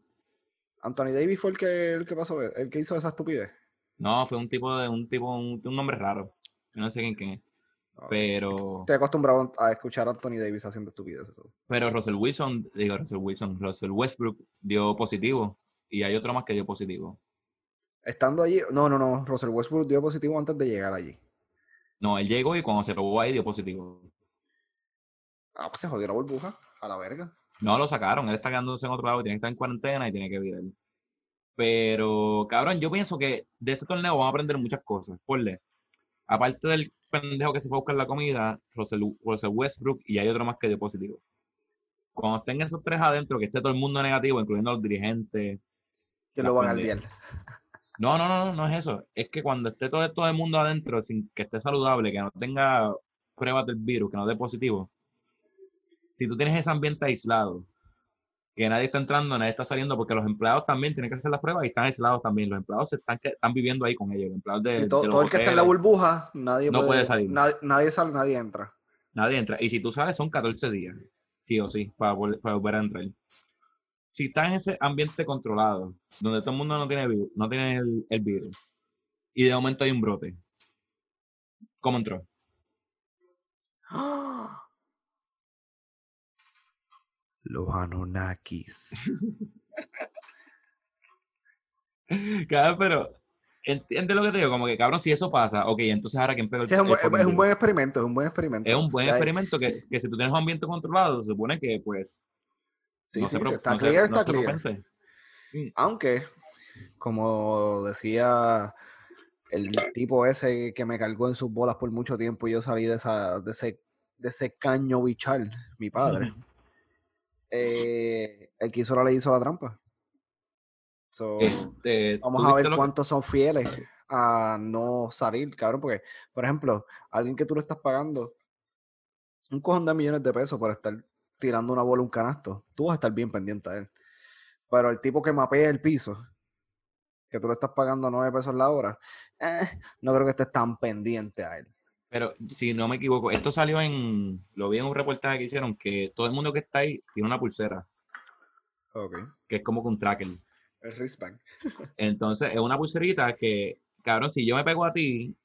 ¿Anthony Davis fue el que, el que pasó, el que hizo esa estupidez? No, fue un tipo de un tipo, un, un nombre raro. Yo no sé quién, quién es. Pero. Estoy acostumbrado a escuchar a Anthony Davis haciendo estupideces. Pero Russell Wilson, digo Russell Wilson, Russell Westbrook dio positivo. Y hay otro más que dio positivo. Estando allí, no, no, no. Russell Westbrook dio positivo antes de llegar allí. No, él llegó y cuando se robó ahí dio positivo. Ah, pues se jodió la burbuja, a la verga. No, lo sacaron. Él está quedándose en otro lado, tiene que estar en cuarentena y tiene que vivir. Pero, cabrón, yo pienso que de ese torneo vamos a aprender muchas cosas. Porle, aparte del pendejo que se fue a buscar la comida, Russell, Westbrook, y hay otro más que dio positivo. Cuando estén esos tres adentro, que esté todo el mundo negativo, incluyendo los dirigentes. Que lo van al día. *laughs* No, no, no, no es eso. Es que cuando esté todo, todo el mundo adentro, sin que esté saludable, que no tenga pruebas del virus, que no dé positivo, si tú tienes ese ambiente aislado, que nadie está entrando, nadie está saliendo, porque los empleados también tienen que hacer las pruebas y están aislados también. Los empleados están, están viviendo ahí con ellos. empleados de, todo, el que está en la burbuja, nadie no puede, salir. Nadie, sale, nadie entra. Nadie entra. Y si tú sales, son 14 días, sí o sí, para, volver a entrar. Si estás en ese ambiente controlado, donde todo el mundo no tiene, no tiene el, el virus, y de momento hay un brote, ¿cómo entró? *gasps* *gasps* ¡Ah! Los Anunnakis. *laughs* Claro, pero entiende lo que te digo, como que cabrón, si eso pasa, ok, entonces ahora que pega el, es, un, es, un, buen experimento, es un buen experimento. Es un buen experimento que, que, si tú tienes un ambiente controlado, se supone que pues. Sí, sí, está clear, está clear. Aunque, como decía el tipo ese que me cargó en sus bolas por mucho tiempo y yo salí de, esa, de, ese, de ese caño bichal, mi padre *laughs* eh, el que hizo la ley hizo la trampa. Este, vamos a ver cuántos son fieles a no salir, cabrón, porque, por ejemplo, alguien que tú le estás pagando un cojón de millones de pesos por estar tirando una bola a un canasto, tú vas a estar bien pendiente a él. Pero el tipo que mapea el piso, que tú le estás pagando nueve pesos la hora, eh, no creo que estés tan pendiente a él. Pero si no me equivoco, esto salió en, lo vi en un reportaje que hicieron, que todo el mundo que está ahí tiene una pulsera, Ok. que es como un tracker. El wristband. Entonces, es una pulserita que, cabrón, si yo me pego a ti,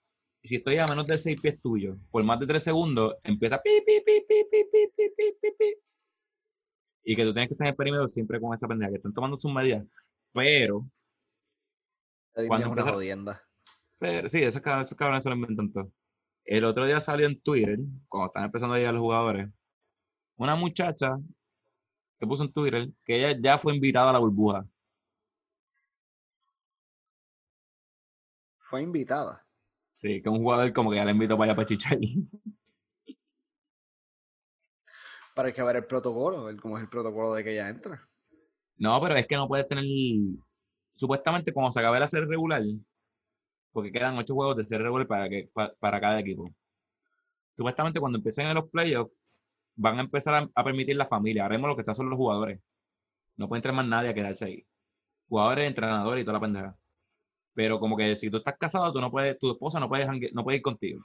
si estoy a menos de seis pies tuyo, por más de tres segundos, empieza pi, pi, pi, pi, pi, pi, pi, pi, pi, pi. Y que tú tienes que estar en el perímetro siempre con esa pendeja, que están tomando sus medidas. Pero, Cuando es una jodienda. pero sí, esos cabrones, esos cabrones se lo inventan todo. El otro día salió en Twitter, cuando están empezando a llegar los jugadores, una muchacha que puso en Twitter que ella ya fue invitada a la burbuja. Fue invitada. Sí, que un jugador como que ya la invitó para allá para chichar. *laughs* Para que ver el protocolo, ver cómo es el protocolo de que ella entra. No, pero es que no puedes tener. Supuestamente, cuando se acabe la serie regular, porque quedan ocho juegos de serie regular para, que, pa- para cada equipo. Supuestamente, cuando empiecen en los playoffs, van a empezar a, a permitir la familia. Ahora mismo lo que está son los jugadores. No puede entrar más nadie a quedarse ahí. Jugadores, entrenadores y toda la pendeja. Pero como que si tú estás casado, tú no puedes, tu esposa no puede, no puede ir contigo.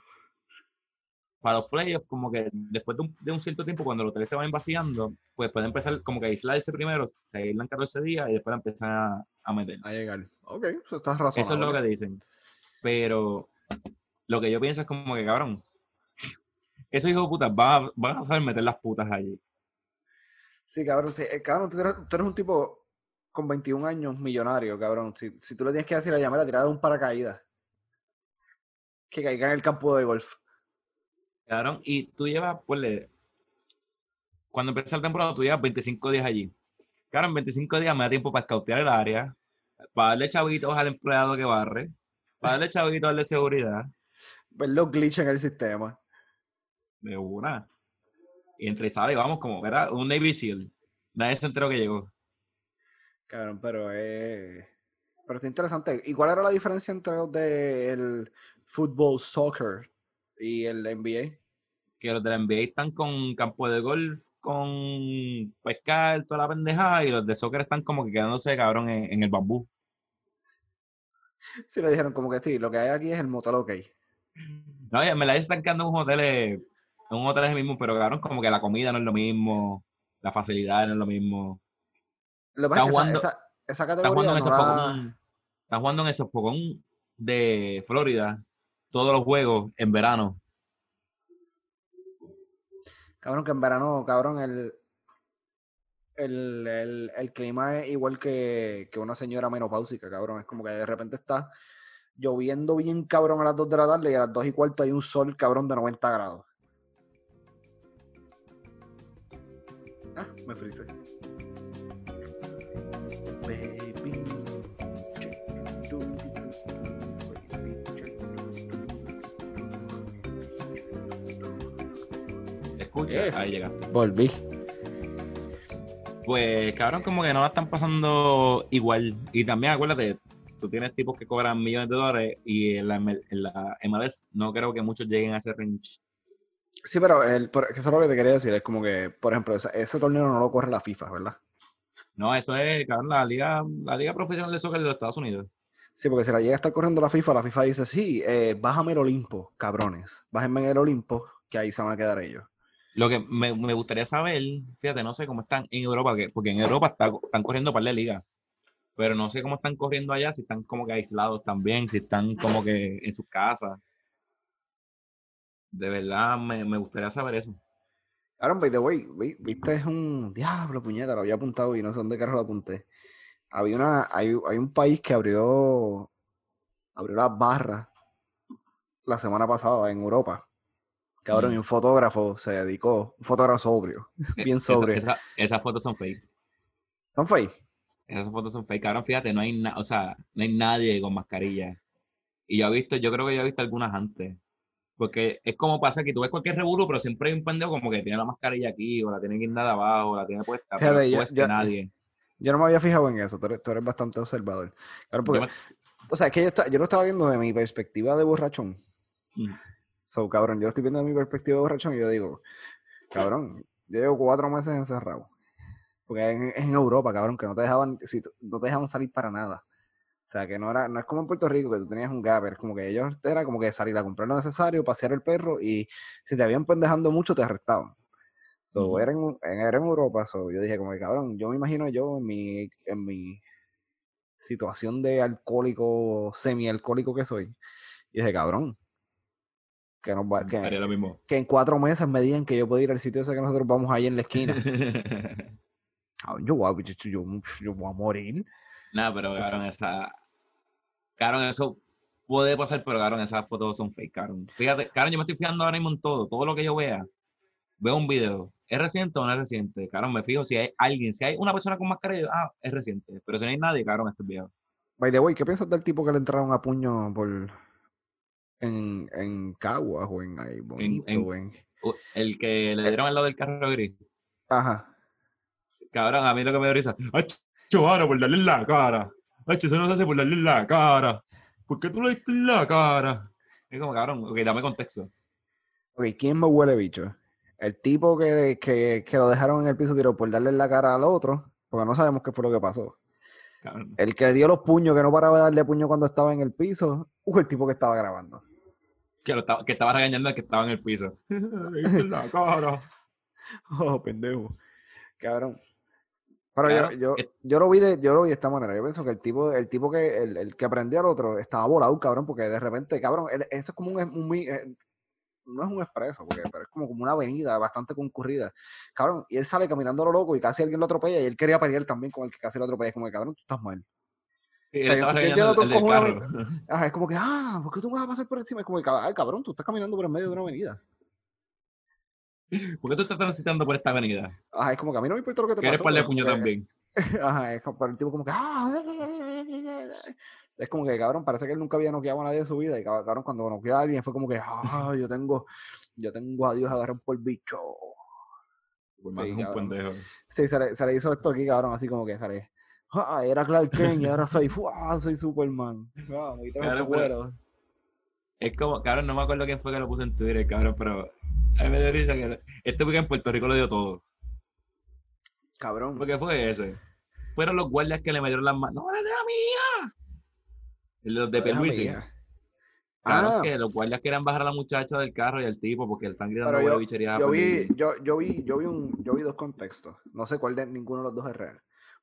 Para los playoffs, como que después de un, de un cierto tiempo, cuando los hoteles se van vaciando, pues pueden empezar como que a aislarse primero, se aíslan 14 días y después empiezan a, a meter. A llegar. Ok, eso estás razonable. Eso es lo que dicen. Pero lo que yo pienso es como que, cabrón, esos hijos de putas van a, van a saber meter las putas allí. Sí, cabrón, sí, eh, cabrón, tú eres, tú eres un tipo con 21 años millonario, cabrón. Si, si tú le tienes que decir a llamar a tirar un paracaídas, que caiga en el campo de golf. Cabrón, y tú llevas, pues, cuando empieza la temporada, tú llevas 25 días allí. Cabrón, 25 días me da tiempo para escautear el área, para darle chavitos al empleado que barre, para darle chavitos al de seguridad, Ver los glitches en el sistema. de una. Y entre y sale, vamos, como era un Navy SEAL. Nadie se enteró que llegó. Cabrón, pero eh, Pero está interesante. ¿Y cuál era la diferencia entre los del fútbol, soccer y el NBA? Que los de la NBA están con campo de golf, con pescar, toda la pendejada, y los de soccer están como que quedándose cabrón en, en el bambú. Sí, le dijeron como que sí, lo que hay aquí es el motel ok. No, en verdad ellos están quedando en un hotel, eh, en un hotel es el mismo, pero cabrón, como que la comida no es lo mismo, la facilidad no es lo mismo. Lo que pasa es que esa, jugando- esa, categoría jugando en no la- fogón, están jugando en ese fogón de Florida, todos los juegos en verano. Cabrón, que en verano, cabrón, el, el, el, el clima es igual que, que una señora menopáusica, cabrón. Es como que de repente está lloviendo bien, cabrón, a las 2 de la tarde y a las 2 y cuarto hay un sol, cabrón, de 90 grados. Ah, me frisé. Baby. ¿Se escucha? Eh. Ahí llega. Volví. Pues cabrón, como que no la están pasando igual. Y también acuérdate, tú tienes tipos que cobran millones de dólares y en la, en la MLS no creo que muchos lleguen a ese range. Sí, pero el, eso es lo que te quería decir. Es como que, por ejemplo, ese, ese torneo no lo corre la FIFA, ¿verdad? No, eso es, cabrón, la liga, la liga profesional de soccer de los Estados Unidos. Sí, porque si la llega a estar corriendo la FIFA, la FIFA dice, sí, eh, bájame el Olimpo, cabrones. Bájenme en el Olimpo, que ahí se van a quedar ellos. Lo que me, me gustaría saber, fíjate, no sé cómo están en Europa, que- porque en Europa está- están corriendo par de ligas, pero no sé cómo están corriendo allá, si están como que aislados también, si están como que en sus casas. De verdad, me, me gustaría saber eso. Aaron, by the way, vi- viste, es un diablo, puñeta, lo había apuntado y no sé dónde carajo lo apunté. Había una, hay, hay un país que abrió, abrió las barras la semana pasada en Europa. Cabrón, y un fotógrafo se dedicó, un fotógrafo sobrio, *laughs* bien Esa- sobrio. esa- esas fotos son fake. ¿Son fake? Esas fotos son fake. Cabrón, fíjate, no hay, na- o sea, no hay nadie con mascarilla. Y yo he visto, yo creo que yo he visto algunas antes. Porque es como pasa que tú ves cualquier revuelo, pero siempre hay un pendejo como que tiene la mascarilla aquí, o la tiene guindada abajo, o la tiene puesta, pero Fíjate, yo- ves que nadie. Yo no me había fijado en eso, tú eres, tú eres bastante observador. Claro, porque me- O sea, es que yo, está- yo lo estaba viendo de mi perspectiva de borrachón. Mm. So, cabrón, yo lo estoy viendo mi perspectiva de borrachón y yo digo, cabrón, yo llevo cuatro meses encerrado. Porque es en, en Europa, cabrón, que no te dejaban, si, no te dejaban salir para nada. O sea, que no era, no es como en Puerto Rico, que tú tenías un gap, es como que ellos era como que salir a comprar lo necesario, pasear el perro y si te habían pendejando mucho te arrestaban. So, Ujú. era, en, en- era en Europa, so, yo dije como que cabrón, yo me imagino yo en mi, en mi situación de alcohólico, semi-alcohólico que soy, y dije, cabrón, que, nos va, que, Haría lo mismo. que en cuatro meses me digan que yo puedo ir al sitio ese que nosotros vamos ahí en la esquina. *laughs* Yo, voy a- yo, yo, yo voy a morir. Nada, pero cabrón, esa. Cabrón, eso puede pasar, pero cabrón, esas fotos son fake, cabrón. Fíjate, cabrón, yo me estoy fijando ahora mismo en todo. Todo lo que yo vea, veo un video. ¿Es reciente o no es reciente? Cabrón, me fijo si hay alguien, si hay una persona con mascarilla, ah, es reciente. Pero si no hay nadie, cabrón, este es viejo. By the way, ¿qué piensas del tipo que le entraron a puño por en, en Caguas o en ahí bonito en- o en- El que le dieron al lado del carro gris. Ajá. Cabrón, a mí lo que me da risa. ¡Ay, chavara, por darle la cara! ¡Ay, eso no se hace por darle la cara! ¿Por qué tú le diste la cara? Es como, cabrón, ok, dame contexto. Ok, ¿quién me huele bicho? El tipo que, que, que lo dejaron en el piso tiró por darle la cara al otro, porque no sabemos qué fue lo que pasó. Cabrón. El que dio los puños, que no paraba de darle puño cuando estaba en el piso, o el tipo que estaba grabando. Que, lo estaba, que estaba regañando al que estaba en el piso. *laughs* La cara. Oh, pendejo. Cabrón. Pero Claro, yo, yo, es- yo lo vi de, yo lo vi de esta manera. Yo pienso que el tipo, el tipo que, el, el que aprendió al otro estaba volado, cabrón, porque de repente, cabrón, él- eso es como un, eh, no es un expreso, porque, pero es como, como una avenida bastante concurrida. Cabrón, y él sale caminando a lo loco y casi alguien lo atropella y él quería pelear también con el que casi lo atropella. Es como que, cabrón, tú estás mal. *laughs* es como que, ah, ¿por qué tú vas a pasar por encima? Es como que, "Ay, cabrón, tú estás caminando por el medio de una avenida. ¿Por qué tú estás transitando por esta avenida? Ajá, es como que a mí no me importa lo que te Que eres pasó. par de pero puño también. *laughs* Ajá, es como, pero el tipo como que, ah, *laughs* es como que, cabrón, parece que él nunca había noqueado a nadie en su vida y cab- cabrón, cuando noqueó a alguien fue como que, ah, yo tengo, yo tengo a Dios agarrado por el bicho. Pues Sí, es un pendejo. Sí, se le, se le hizo esto aquí, cabrón, así como que sale, ah, era Clark Kent y ahora soy, *laughs* ¡fua! soy Superman. Ah, Claro. Es como, cabrón, no me acuerdo quién fue que lo puso en Twitter, cabrón, pero a mí me dio risa que este weekend en Puerto Rico lo dio todo. Cabrón. ¿Por qué fue ese? Fueron los guardias que le metieron las manos. ¡No, eres de la mía! Los de ir. Claro, Ah, que los guardias querían bajar a la muchacha del carro y al tipo porque le están gritando yo- bichería. yo vi, yo, yo vi, yo vi un, yo vi dos contextos. No sé cuál de ninguno de los dos es real.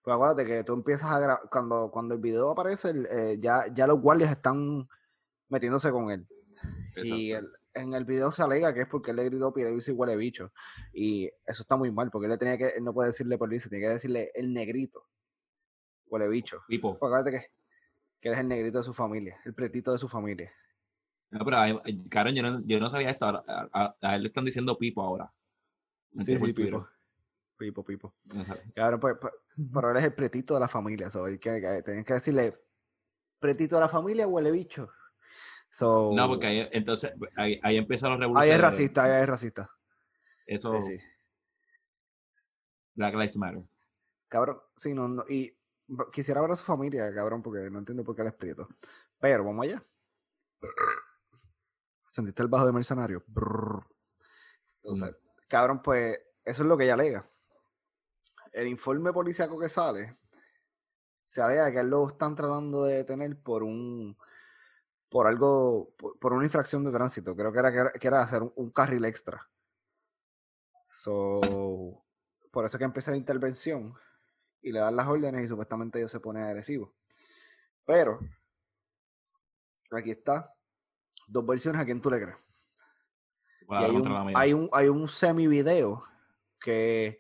Pero acuérdate que tú empiezas a grabar, cuando, cuando el video aparece, el, eh, ya, ya los guardias están metiéndose con él. Y el- en el video se alega que es porque él le gritó Pierluisi huele bicho. Y eso está muy mal, porque él le tenía que, él no puede decirle Pierluisi, tiene que decirle el negrito. Huele bicho. Tipo. Acuérdate que, que él es el negrito de su familia, el pretito de su familia. No, pero, cabrón, yo no, yo no sabía esto. A, a- a él le están diciendo Pipo ahora. Sí, por sí. Pipo. Pipo, Pipo. Claro, pues, pues, pero él es el pretito de la familia, so, hay que, que- tienen que decirle, pretito de la familia huele bicho. So, No, porque ahí, entonces, ahí, ahí empiezan los ahí revoluciones. es racista, ahí es racista. Eso, Sí, sí. Black Lives Matter. Cabrón, sí, no, no, y quisiera ver a su familia, cabrón, porque no entiendo por qué él es prieto. Pero vamos allá. ¿Sentiste el bajo de mercenario? Brrr. Entonces, cabrón, pues eso es lo que ella alega. El informe policíaco que sale, se alega que él lo están tratando de detener por un por algo, por, por una infracción de tránsito. Creo que era que era, que era hacer un, un carril extra. So, por eso que empieza la intervención y le dan las órdenes y supuestamente ellos se ponen agresivos. Pero, aquí está, dos versiones a quien tú le crees. Y hay un, hay un, hay un semi video que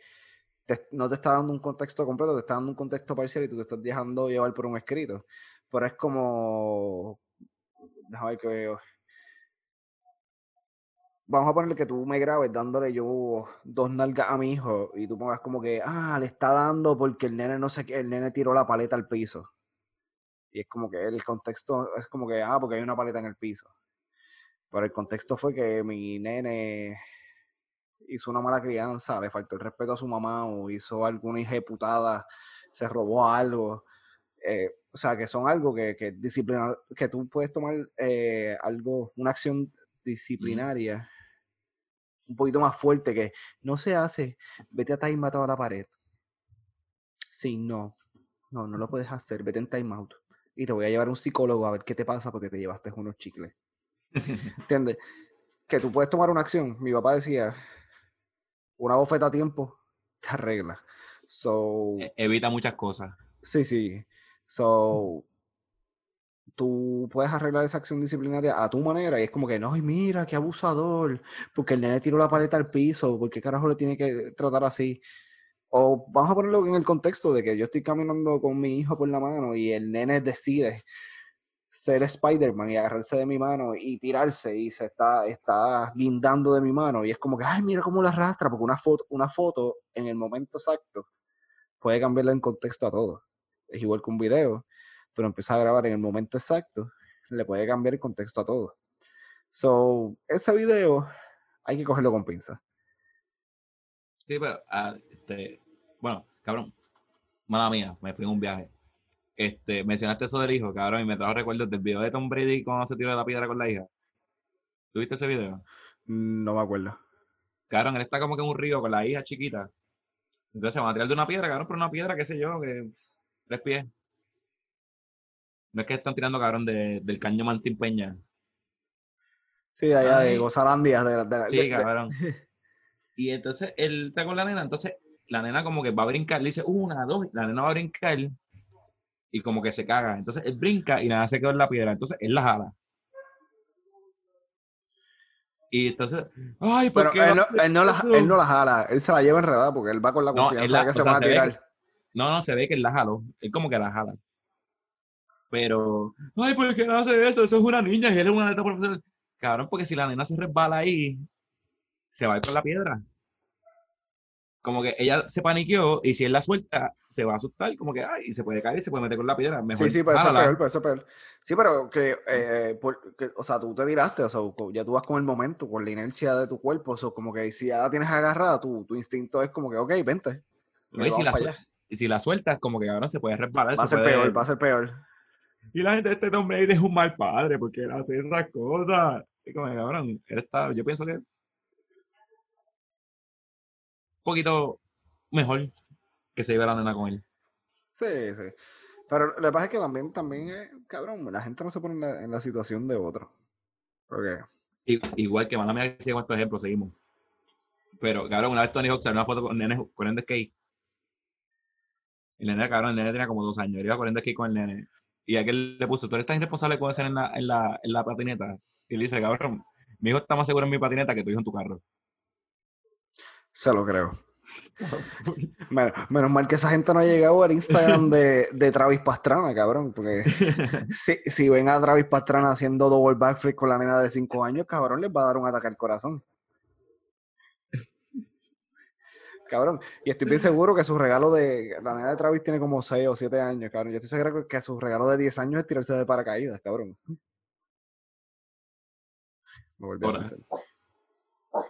no te está dando un contexto completo, te está dando un contexto parcial y tú te estás dejando llevar por un escrito. Pero es como. Déjame ver que veo. Vamos a ponerle que tú me grabes dándole yo dos nalgas a mi hijo y tú pongas como que, ah, le está dando porque el nene no sé qué, el nene tiró la paleta al piso. Y es como que el contexto es como que, ah, porque hay una paleta en el piso. Pero el contexto fue que mi nene hizo una mala crianza, le faltó el respeto a su mamá o hizo alguna ejecutada, se robó algo. eh, o sea, que son algo que, que disciplinar, que tú puedes tomar eh, algo, una acción disciplinaria un poquito más fuerte que no se hace, vete a time a la pared. Sí, no, no, no lo puedes hacer, vete en time out. Y te voy a llevar a un psicólogo a ver qué te pasa porque te llevaste unos chicles. *laughs* ¿Entiendes? Que tú puedes tomar una acción. Mi papá decía, una bofeta a tiempo *laughs* te arregla. So, E- Evita muchas cosas. sí, sí. So, tú puedes arreglar esa acción disciplinaria a tu manera y es como que, no, mira, qué abusador, porque el nene tiró la paleta al piso, ¿por qué carajo le tiene que tratar así? O vamos a ponerlo en el contexto de que yo estoy caminando con mi hijo por la mano y el nene decide ser Spider-Man y agarrarse de mi mano y tirarse y se está, está guindando de mi mano y es como que, ay, mira cómo la arrastra, porque una foto, una foto en el momento exacto puede cambiarle el contexto a todo. Es igual que un video, pero empieza a grabar en el momento exacto, le puede cambiar el contexto a todo. So, ese video hay que cogerlo con pinza. Sí, pero, ah, este, bueno, cabrón, mala mía, me fui en un viaje. Este, mencionaste eso del hijo, cabrón, y me trajo recuerdos del video de Tom Brady cuando se tiró la piedra con la hija. ¿Tuviste ese video? No me acuerdo. Cabrón, él está como que en un río con la hija chiquita. Entonces se van a tirar de una piedra, cabrón, pero una piedra, qué sé yo, que tres pies. No es que están tirando, cabrón, de, del caño Martín Peña. Sí, de allá de. Gozalandia. De, de, Sí, de- de- cabrón. *laughs* Y entonces él está con la nena, entonces la nena como que va a brincar, le dice una, dos, la nena va a brincar y como que se caga. Entonces él brinca y nada se quedó en la piedra, entonces él la jala. Y entonces, ay, ¿por Pero qué él no, él, no la, él no la jala, él se la lleva enredada porque él va con la confianza él la- de que se sea, van a se tirar. que- No, no, se ve que él la jaló. Él como que la jala. Pero, ay, ¿por qué no hace eso? Eso es una niña y él es una neta profesional. Cabrón, porque si la nena se resbala ahí, se va a ir con la piedra. Como que ella se paniqueó y si él la suelta, se va a asustar, como que, ay, y se puede caer se puede meter con la piedra. Mejor Sí, sí, pero eso es peor, eso es peor. Sí, pero que, eh, por- que, o sea, tú te tiraste, o sea, ya tú vas con el momento, con la inercia de tu cuerpo, o sea, como que si ya la tienes agarrada, tu, tu instinto es como que, ok, vente. ¿no? Y si, la y si sueltas, como que ahora se puede resbalar. Va a se ser puede- peor, va a ser peor. Y la gente, este hombre es un mal padre porque él hace esas cosas. Y como, cabrón, él está, yo pienso que poquito mejor que se lleve la nena con él. Sí, sí. Pero lo que pasa es que también, también, eh, cabrón, la gente no se pone en la, en la situación de otro. Porque, igual que mala mía que sigue con estos ejemplos, seguimos. Pero, cabrón, una vez Tony Hawk salió una foto con nene corriendo skate. El nene, cabrón, el nene tenía como dos años. Él iba corriendo skate con el nene. Y aquel le puso, tú eres tan irresponsable como ser en la, en, la, en la patineta. Y le dice, cabrón, mi hijo está más seguro en mi patineta que tu hijo en tu carro. Se lo creo. Menos, menos mal que esa gente no ha llegado al Instagram de, de Travis Pastrana, cabrón, porque *laughs* si, si ven a Travis Pastrana haciendo double backflip con la nena de 5 años, cabrón, les va a dar un ataque al corazón. Cabrón, y estoy bien seguro que su regalo de. La nena de Travis tiene como 6 o 7 años, cabrón. Yo estoy seguro que su regalo de 10 años es tirarse de paracaídas, cabrón. Me volví a.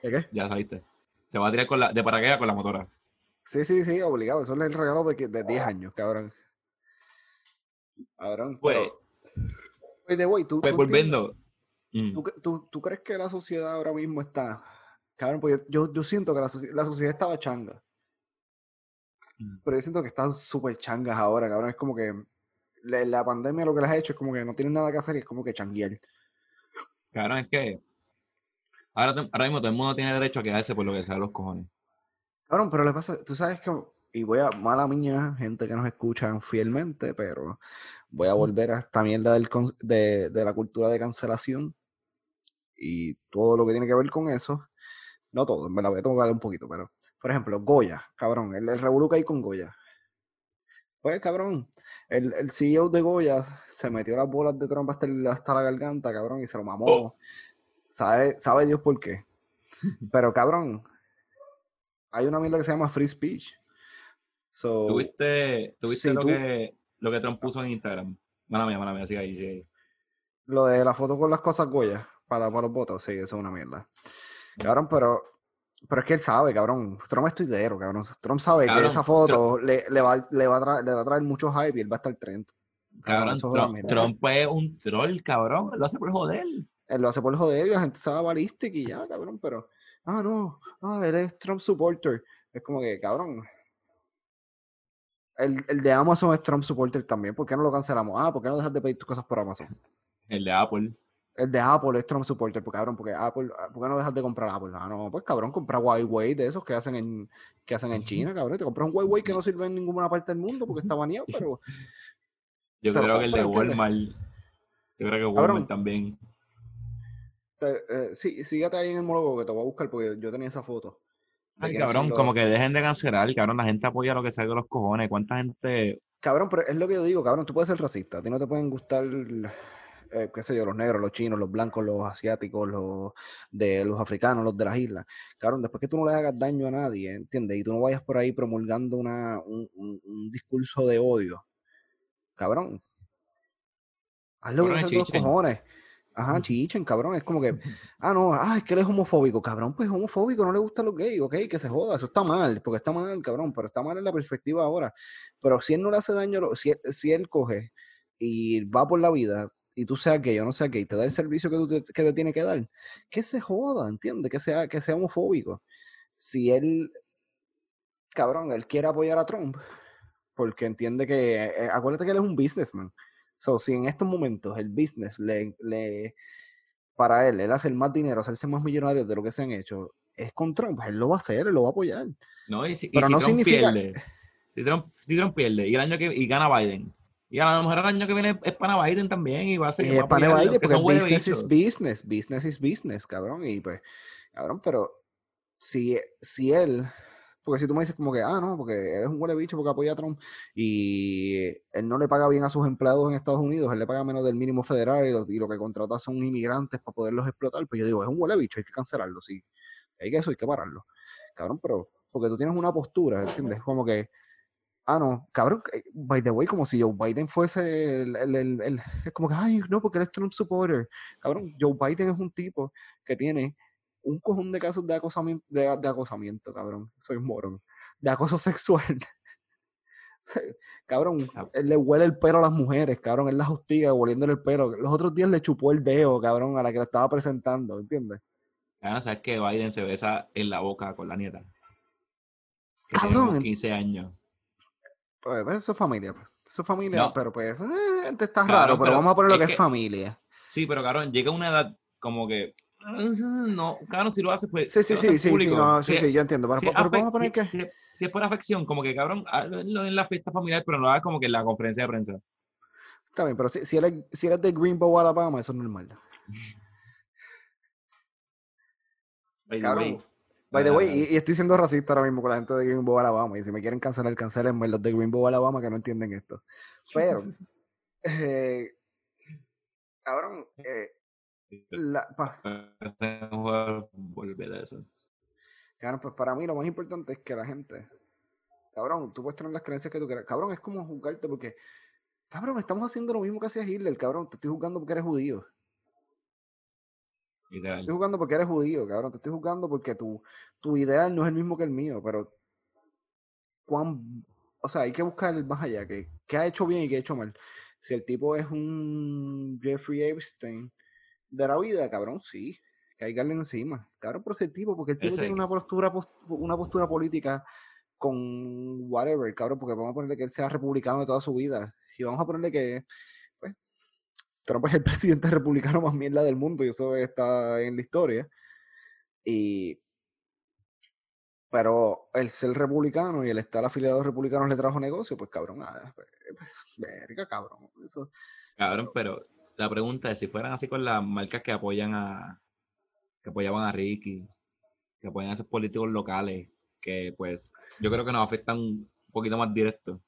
¿Qué ya sabiste. Se va a tirar con la, de paracaídas con la motora. Sí, sí, sí, obligado. Eso es el regalo de, que- de 10 años, cabrón. Cabrón. Pues, pero- the way, tú, pues tú volviendo. Mm. ¿Tú, cre- tú- tú crees que la sociedad ahora mismo está... Cabrón, pues yo, yo, siento que la, la sociedad estaba changa. Mm. Pero yo siento que están súper changas ahora, cabrón. Es como que la, la pandemia lo que les ha hecho es como que no tienen nada que hacer y es como que changuear. Cabrón, es que ahora, te- ahora mismo todo el mundo tiene derecho a quedarse por lo que sea de los cojones. Cabrón, pero le pasa, tú sabes que, y voy a, mala mía, gente que nos escucha fielmente, pero voy a volver a esta mierda del, de, de la cultura de cancelación y todo lo que tiene que ver con eso. No todo, me la voy a tomar un poquito, pero, por ejemplo, Goya, cabrón, el, el revolú que hay con Goya. Pues, cabrón, el, el CEO de Goya se metió las bolas de trompa hasta, el- hasta la garganta, cabrón, y se lo mamó. Oh. ¿Sabe, sabe Dios por qué? *laughs* Pero, cabrón, hay una mierda que se llama free speech. So, ¿Tuviste, tuviste si lo, tú- que, lo que Trump puso en Instagram? Mala mía, mala mía, sigue ahí, sigue ahí. lo de la foto con las cosas Goya para, para los votos, sí, eso es una mierda. Cabrón, pero, pero es que él sabe, cabrón. Trump es tuitero, cabrón. Trump sabe Cabrón, que esa foto le, le va, le, va a traer, le va a traer mucho hype y él va a estar trend. Cabrón, Trump, es un troll, cabrón. Él lo hace por joder. Él lo hace por joder y la gente sabe balística y ya, cabrón, pero. Ah, no. Ah, él es Trump supporter. Es como que, cabrón. El, el de Amazon es Trump supporter también. ¿Por qué no lo cancelamos? Ah, ¿por qué no dejas de pedir tus cosas por Amazon? *laughs* El de Apple. El de Apple es Trump supporter, porque cabrón, porque Apple, ah, ¿por qué no dejas de comprar Apple? Ah, no, pues cabrón, compra Huawei de esos que hacen en, que hacen en China, cabrón. Te compras un Huawei que no sirve en ninguna parte del mundo porque está *laughs* baneado, pero. Yo creo que el de Walmart. Yo creo que Walmart también. Eh, sí, sígate ahí en el monólogo que te voy a buscar porque yo tenía esa foto. Ay, cabrón, como que dejen de cancelar, cabrón, la gente apoya lo que salga de los cojones. ¿Cuánta gente...? Cabrón, pero es lo que yo digo, cabrón, tú puedes ser racista, a ti no te pueden gustar, eh, qué sé yo, los negros, los chinos, los blancos, los asiáticos, los de los africanos, los de las islas. Cabrón, después que tú no le hagas daño a nadie, ¿entiendes? Y tú no vayas por ahí promulgando una, un, un, discurso de odio, cabrón. Hazlo que te los cojones. Ajá, chichen, cabrón. Es como que, ah, no, ah, es que él es homofóbico. Cabrón, pues homofóbico, no le gusta los gays, ok, que se joda. Eso está mal, porque está mal, cabrón, pero está mal en la perspectiva ahora. Pero si él no le hace daño, si él, si él coge y va por la vida y tú seas gay o no seas gay, te da el servicio que, tú te, que te tiene que dar, que se joda, ¿entiendes? Que sea, que sea homofóbico. Si él, cabrón, él quiere apoyar a Trump, porque entiende que, eh, acuérdate que él es un businessman. So, si en estos momentos el business le, le, para él, él hace más dinero, hacerse más millonario de lo que se han hecho, es con Trump, él lo va a hacer, él lo va a apoyar. No, y si, Pero no Trump significa... pierde, si Trump, si Trump pierde y el año que y gana Biden, y a lo mejor el año que viene es para Biden también y va a ser. Es para Biden porque business is business, business is business, cabrón. Y pues, cabrón, pero si, si él porque si tú me dices como que, ah, no, porque eres un huele bicho porque apoya a Trump y él no le paga bien a sus empleados en Estados Unidos, él le paga menos del mínimo federal y lo, que contrata son inmigrantes para poderlos explotar, pues yo digo, es un huele bicho, hay que cancelarlo, sí. Hay que eso, hay que pararlo. Cabrón, pero porque tú tienes una postura, ¿entiendes? Como que, ah, no, cabrón, eh, by the way, como si Joe Biden fuese el, el, el, es como que, ay, no, porque él es Trump supporter. Cabrón, Joe Biden es un tipo que tiene un cojón de casos de acosamiento, de, acosamiento, cabrón. Soy morón. De acoso *laughs* sexual. cabrón, él le huele el pelo a las mujeres, cabrón. Él las hostiga hueliéndole el pelo. Los otros días le chupó el dedo, cabrón, a la que lo estaba presentando, ¿entiendes? Ah, sabes que Biden se besa en la boca con la nieta. cabrón. 15 años. Pues, pues, eso es familia, pues. Eso es familia, pero pues, eh, te estás raro, pero, vamos a poner lo que, es familia. Sí, pero cabrón, llega una edad como que no, cabrón, si lo hace, pues. Sí, sí, sí, sí, sí, sí, yo entiendo. Pero, vamos a poner que. Si, es por afección, como que cabrón, en la fiesta familiar, pero no lo hagas como que en la conferencia de prensa. Está bien, pero si, si, eres, si eres de Greenbow, Alabama, eso es normal. By *laughs* cabrón. By the way, y, estoy siendo racista ahora mismo con la gente de Greenbow, Alabama. Y si me quieren cancelar, cancelenme los de Greenbow, Alabama, que no entienden esto. *laughs* Pero, eh, cabrón, eh, la, volver a eso. Claro, pues para mí lo más importante es que la gente, cabrón, tú puedes tener las creencias que tú quieras. Cabrón, es como juzgarte porque, cabrón, estamos haciendo lo mismo que hacía Hitler, cabrón. Te estoy juzgando porque eres judío. Te estoy juzgando porque eres judío, cabrón. Te estoy juzgando porque tu, tu ideal no es el mismo que el mío, pero cuán, o sea, hay que buscar más allá, que, qué ha hecho bien y qué ha hecho mal. Si el tipo es un Jeffrey Epstein, de la vida, cabrón, sí. Caigarle encima. Cabrón, por ese tipo, porque el tipo tiene una postura, una postura política con whatever, cabrón, porque vamos a ponerle que él sea republicano de toda su vida. Y vamos a ponerle que, pues, Trump es el *laughs* presidente republicano más mierda del mundo, y eso está en la historia. Y. Pero el ser republicano y el estar afiliado a los republicanos le trajo negocio, pues cabrón, ah, pues, pues, verga, cabrón. Eso. Cabrón, pero la pregunta es si fueran así con las marcas que apoyan a que apoyaban a Ricky, que apoyan a esos políticos locales, que pues yo creo que nos afectan un poquito más directo.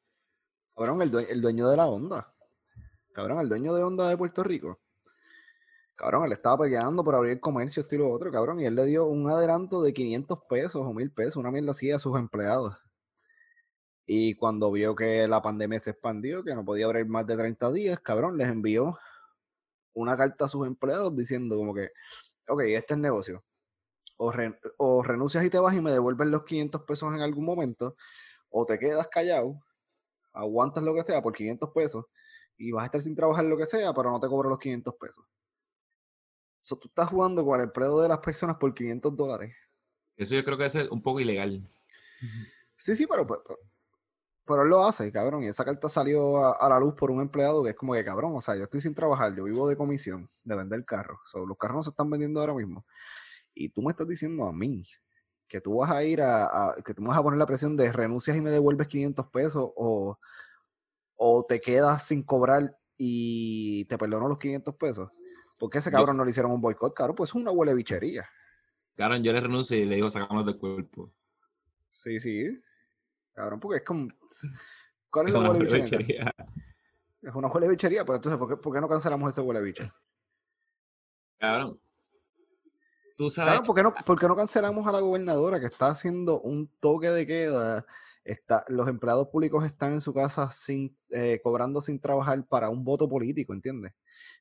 Cabrón, el, el dueño de la onda. Cabrón, el dueño de onda de Puerto Rico. Cabrón, él estaba peleando por abrir comercio, estilo otro, cabrón, y él le dio un adelanto de 500 pesos o 1000 pesos, una mierda así a sus empleados. Y cuando vio que la pandemia se expandió, que no podía abrir más de 30 días, cabrón, les envió una carta a sus empleados diciendo como que, ok, este es el negocio. O, o renuncias y te vas y me devuelves los 500 pesos en algún momento, o te quedas callado, aguantas lo que sea por 500 pesos y vas a estar sin trabajar lo que sea, pero no te cobro los 500 pesos. So, tú estás jugando con el empleo de las personas por 500 dólares. Eso yo creo que es un poco ilegal. Sí, sí, pero, pero, pero él lo hace, cabrón. Y esa carta salió a, la luz por un empleado que es como que, cabrón, o sea, yo estoy sin trabajar, yo vivo de comisión, de vender carros. So, los carros no se están vendiendo ahora mismo. Y tú me estás diciendo a mí que tú vas a ir a, que tú me vas a poner la presión de renuncias y me devuelves 500 pesos o, o te quedas sin cobrar y te perdono los 500 pesos. ¿Por qué ese cabrón no le hicieron un boicot? Claro, pues es una huele bichería. Cabrón, yo le renuncio y le digo sacamos del cuerpo. Sí, sí. Cabrón, porque es como. ¿Cuál es, la huele bichería? Es una huele bichería, pero entonces, ¿por qué, ¿por qué no cancelamos ese huele biche? Cabrón, Claro, ¿por qué, no, ¿por no cancelamos a la gobernadora que está haciendo un toque de queda? Está, los empleados públicos están en su casa sin, eh, cobrando sin trabajar para un voto político, ¿entiendes?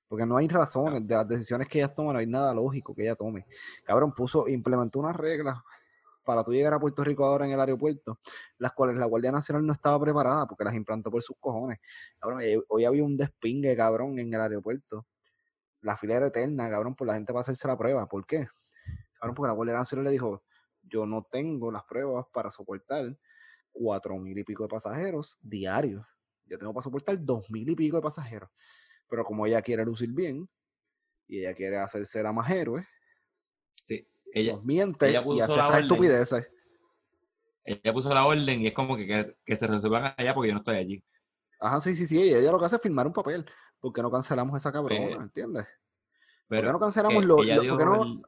Porque no hay razones de las decisiones que ella toma, no hay nada lógico que ella tome. Cabrón, puso, implementó unas reglas para tú llegar a Puerto Rico ahora en el aeropuerto, las cuales la Guardia Nacional no estaba preparada porque las implantó por sus cojones. Cabrón, eh, hoy había un despingue, cabrón, en el aeropuerto. La fila era eterna, cabrón, por la gente va a hacerse la prueba. ¿Por qué? Claro, porque la Guardia Nacional le dijo, yo no tengo las pruebas para soportar cuatro mil y pico de pasajeros diarios. Yo tengo para soportar dos mil y pico de pasajeros. Pero como ella quiere lucir bien y ella quiere hacerse la más héroe, sí, ella miente y hace esas estupideces. Ella puso la orden y es como que, que, se resuelvan allá porque yo no estoy allí. Ajá, sí, sí, sí. Ella lo que hace es firmar un papel. ¿Por qué no cancelamos esa cabrona? Pues, ¿Entiendes? Pero ¿Por qué no cancelamos lo, no,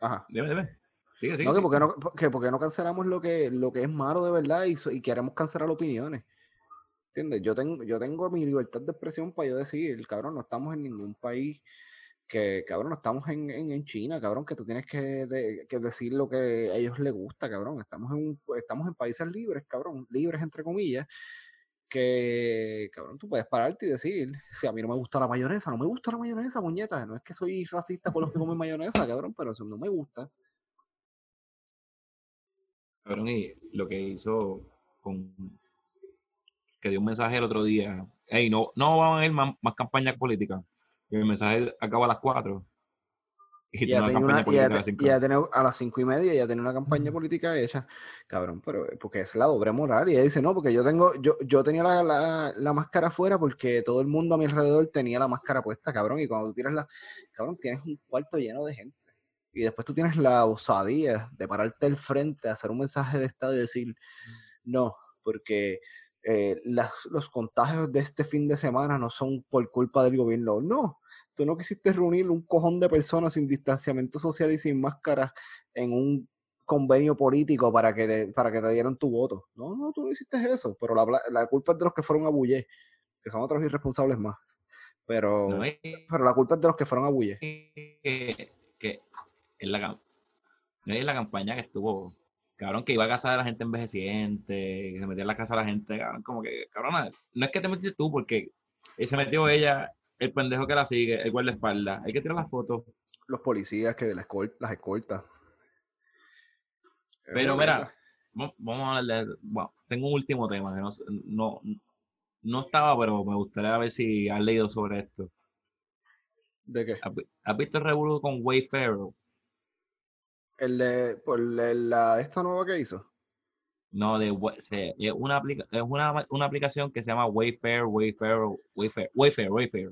Ajá. Dime, dime. Sigue, sigue, no, que porque no, que porque no cancelamos lo que, lo que es malo de verdad y, y queremos cancelar opiniones. ¿Entiendes? Yo tengo, yo tengo mi libertad de expresión para yo decir, cabrón, no estamos en ningún país que, cabrón, estamos en, en, China, cabrón, que tú tienes que, que, decir lo que a ellos les gusta, cabrón. Estamos en, estamos en países libres, cabrón, libres entre comillas, que, cabrón, tú puedes pararte y decir, si a mí no me gusta la mayonesa, no me gusta la mayonesa, muñeca, no es que soy racista por los que comen mayonesa, cabrón, pero eso no me gusta. Cabrón, y lo que hizo con, que dio un mensaje el otro día, hey, no, no van a ir más, más campañas políticas, y el mensaje acaba a las cuatro y ya tenía una, a, las cinco y media ya tenía una campaña política hecha, cabrón, pero eh, porque es la doble moral. Y ella dice, no, porque yo tengo, yo, yo tenía la, la, máscara afuera porque todo el mundo a mi alrededor tenía la máscara puesta, cabrón. Y cuando tú tienes la, cabrón, tienes un cuarto lleno de gente. Y después tú tienes la osadía de pararte al frente, hacer un mensaje de estado y decir, no, porque eh, los contagios de este fin de semana no son por culpa del gobierno. No, tú no quisiste reunir un cojón de personas sin distanciamiento social y sin máscaras en un convenio político para que, te, para que te dieran tu voto. No, no, tú no hiciste eso, pero la, la culpa es de los que fueron a Bullé, que son otros irresponsables más. Pero, pero la culpa es de los que fueron a Bullé. Que, que en la, no es la campaña que estuvo, cabrón, que iba a casar a la gente envejeciente, que se metía en la casa a la gente, cabrón, como que, cabrón, no es que te metiste tú, porque se metió ella el pendejo que la sigue, el guardaespaldas. Hay que tirar las fotos. Los policías que las escoltas. Pero mira, vamos a hablar de. Bueno, tengo un último tema que no, no, estaba, pero me gustaría ver si has leído sobre esto. ¿De qué? ¿Has, visto el revuelo con Wayfair? El de. por la, esta nueva que hizo. No, de es una, es una, una aplicación que se llama Wayfair, Wayfair, Wayfair, Wayfair, Wayfair.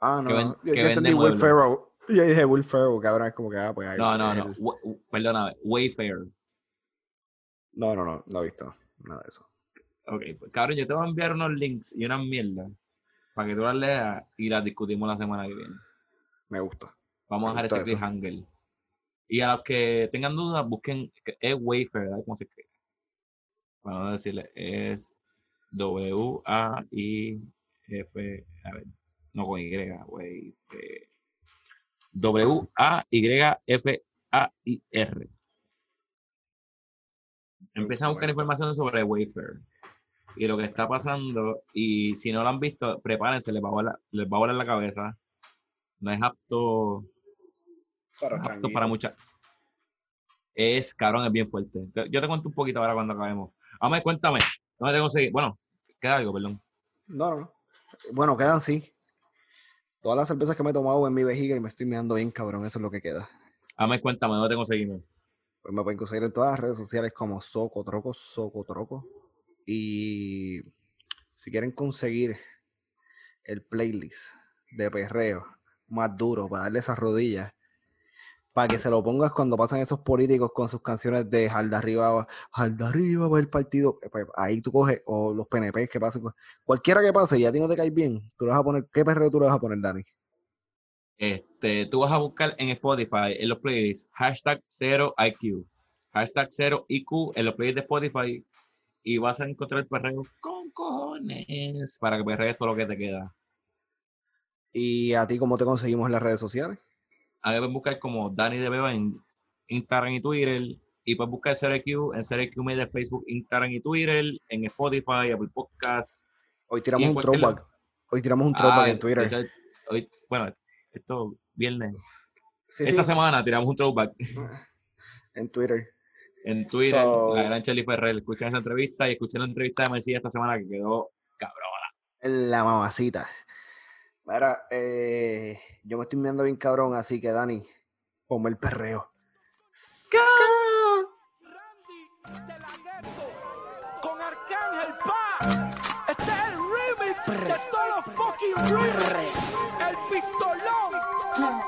Ah, no. yo, yo entendí Ferrell. Yo dije Ferrell, cabrón, es como que, ah, pues ahí. No, no, no. Perdona, Wayfair. No, no, no, no he visto nada de eso. Ok, pues cabrón, yo te voy a enviar unos links y unas mierdas para que tú las leas y las discutimos la semana que viene. Me gusta. Vamos a dejar ese cliffhanger. Y a los que tengan dudas, busquen, es Wayfair, ¿verdad? ¿Cómo se escribe? Vamos a decirle, es W-A-I-F, a ver, no con Y, güey. W-A-Y-F-A-I-R. Empieza a buscar información sobre Wayfair y lo que está pasando. Y si no lo han visto, prepárense, les va a volar, les va a volar la cabeza. No es apto para, apto para muchas. Es, cabrón, es bien fuerte. Yo te cuento un poquito ahora cuando acabemos. Vamos, cuéntame. ¿Dónde te conseguí? Bueno, queda algo, perdón. No, no, no. Bueno, quedan sí. Todas las cervezas que me he tomado en mi vejiga y me estoy mirando bien, cabrón. Eso es lo que queda. Hazme cuéntame, ¿dónde tengo seguimiento? Pues me pueden conseguir en todas las redes sociales como Soco Troco, Soco Troco. Y si quieren conseguir el playlist de perreo más duro para darle esas rodillas, para que se lo pongas cuando pasan esos políticos con sus canciones de Jalda arriba, Jalda arriba va el partido, eh, pues, ahí tú coges, o los PNP que pasen, cualquiera que pase y a ti no te cae bien, tú le vas a poner, ¿qué perreo tú le vas a poner, Dani? Este, tú vas a buscar en Spotify, en los playlists, hashtag 0IQ, hashtag 0IQ en los playlists de Spotify y vas a encontrar el perreo con cojones para que perrees todo lo que te queda. ¿Y a ti cómo te conseguimos en las redes sociales? A ver, buscar como Dani de Beba en Instagram y Twitter y puedes buscar 0IQ en 0IQ Media Facebook, Instagram y Twitter, en Spotify, Apple Podcasts. Hoy tiramos un throwback. Hoy tiramos un throwback en Twitter. hoy, bueno, esto viernes. Esta semana tiramos un throwback. *laughs* En Twitter. En Twitter, la gran Chelly Ferrer. Escuchen esa entrevista y escuchen la entrevista de Messi esta semana que quedó cabrona. La mamacita. Mira, eh, yo me estoy mirando bien cabrón, así que Dani, ponme el perreo. Randy de la con Arcángel Pa. Este es el remix de todos los fucking remix. El pistolón.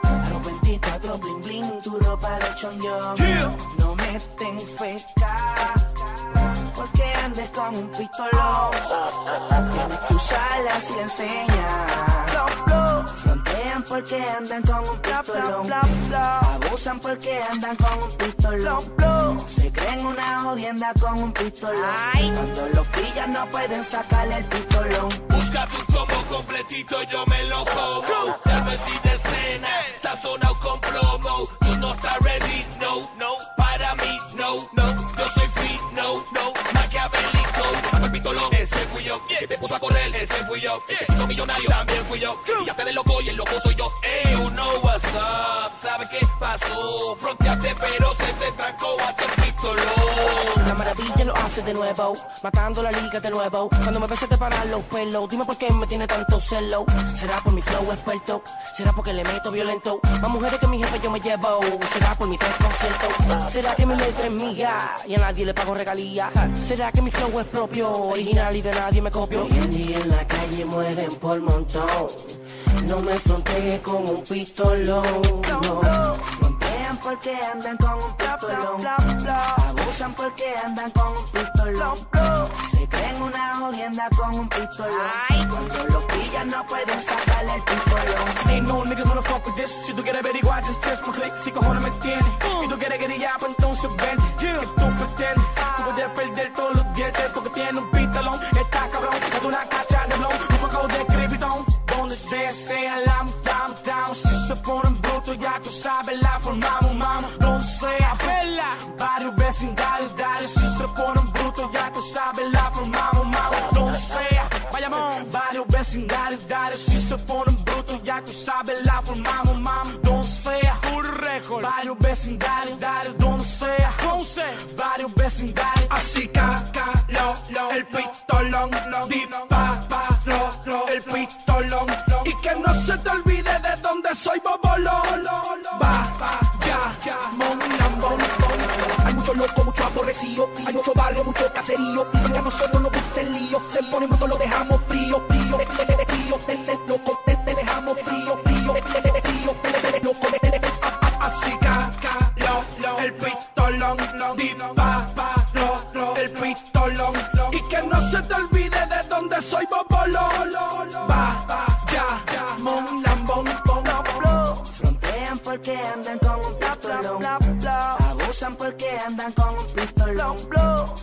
Arrepentita, bling bling, tu ropa de chonjón. Yeah. No me ten feca. Porque andes con un pistolón. Tienes que usarla si le enseñas porque andan con un pistolón. Abusan porque andan con un pistolón. Se creen una jodienda con un pistolón. Cuando los pillan no pueden sacarle el pistolón. Busca tu como completito, yo me lo como. Dame si de escena, sazonado con plomo. Ese fui yo. Que te puso a correr, ese fui yo. Que se hizo millonario, también fui yo. Y ya te de loco y el loco soy yo. Ey, you know what's up. ¿Sabe qué pasó? Fronteaste, pero se te trancó a maravilla lo hace de nuevo, matando la liga de nuevo. Cuando me ves te paran los pelos, dime por qué me tiene tanto celo. ¿Será por mi flow experto? ¿Será porque le meto violento? Más mujeres que mi jefe yo me llevo. ¿Será por mi tres conciertos? ¿Será que mi letra es mía y a nadie le pago regalía? ¿Será que mi flow es propio, original y de nadie me copio? Hoy en día en la calle mueren por montón. No me frontees con un pistolón, no. Frontean porque andan con un pistolón. Abusan porque andan con un pistolón. Se creen una jodienda con un pistolón. Cuando los pillan no pueden sacarle el pistolón. Ain't no niggas wanna fuck with this. Si tú quieres averiguar, just test my click. Si cojones me tienes. Y tú quieres guerrillar, pues entonces ven. Que tú pretendes. Tú puedes perder todos los dientes porque tienes un pistolón. Está cabrón, es una cacha de blow. Un poco de criptón sea, sea la down, down. Si se ponen brutos, ya tú sabes, la formamos, mamo. Donde sea, vela. Barrio, vecindario, dale. Si se ponen brutos, ya tú sabes, la formamos, mamo. Donde sea, vayamos. Barrio, vecindario, dale. Si se ponen brutos, ya tú sabes, la formamos, mamo. Donde sea, un récord. Barrio, vecindario, dale. Donde sea, Ponce. Barrio, vecindario. Así, ca, ca, lo, lo. El pistolón, lo, lo. El pistolón. Que no se te olvide de dónde soy bobolón. Va, va, ya, ya, mon, mon, Hay mucho loco, mucho aborrecido. Hay mucho barrio, mucho caserío. Y a nosotros nos gusta el lío. Se pone mucho, lo dejamos frío, frío, de, de, de, frío, loco, te, dejamos frío, frío, de, de, de, frío, de, loco, de, de, de, Así ca, lo, lo, el pistolón, di, pa, pa, lo, lo, el pistolón. Y que no se te olvide de dónde soy bobolón. Va, va, andan con un pistolón. Se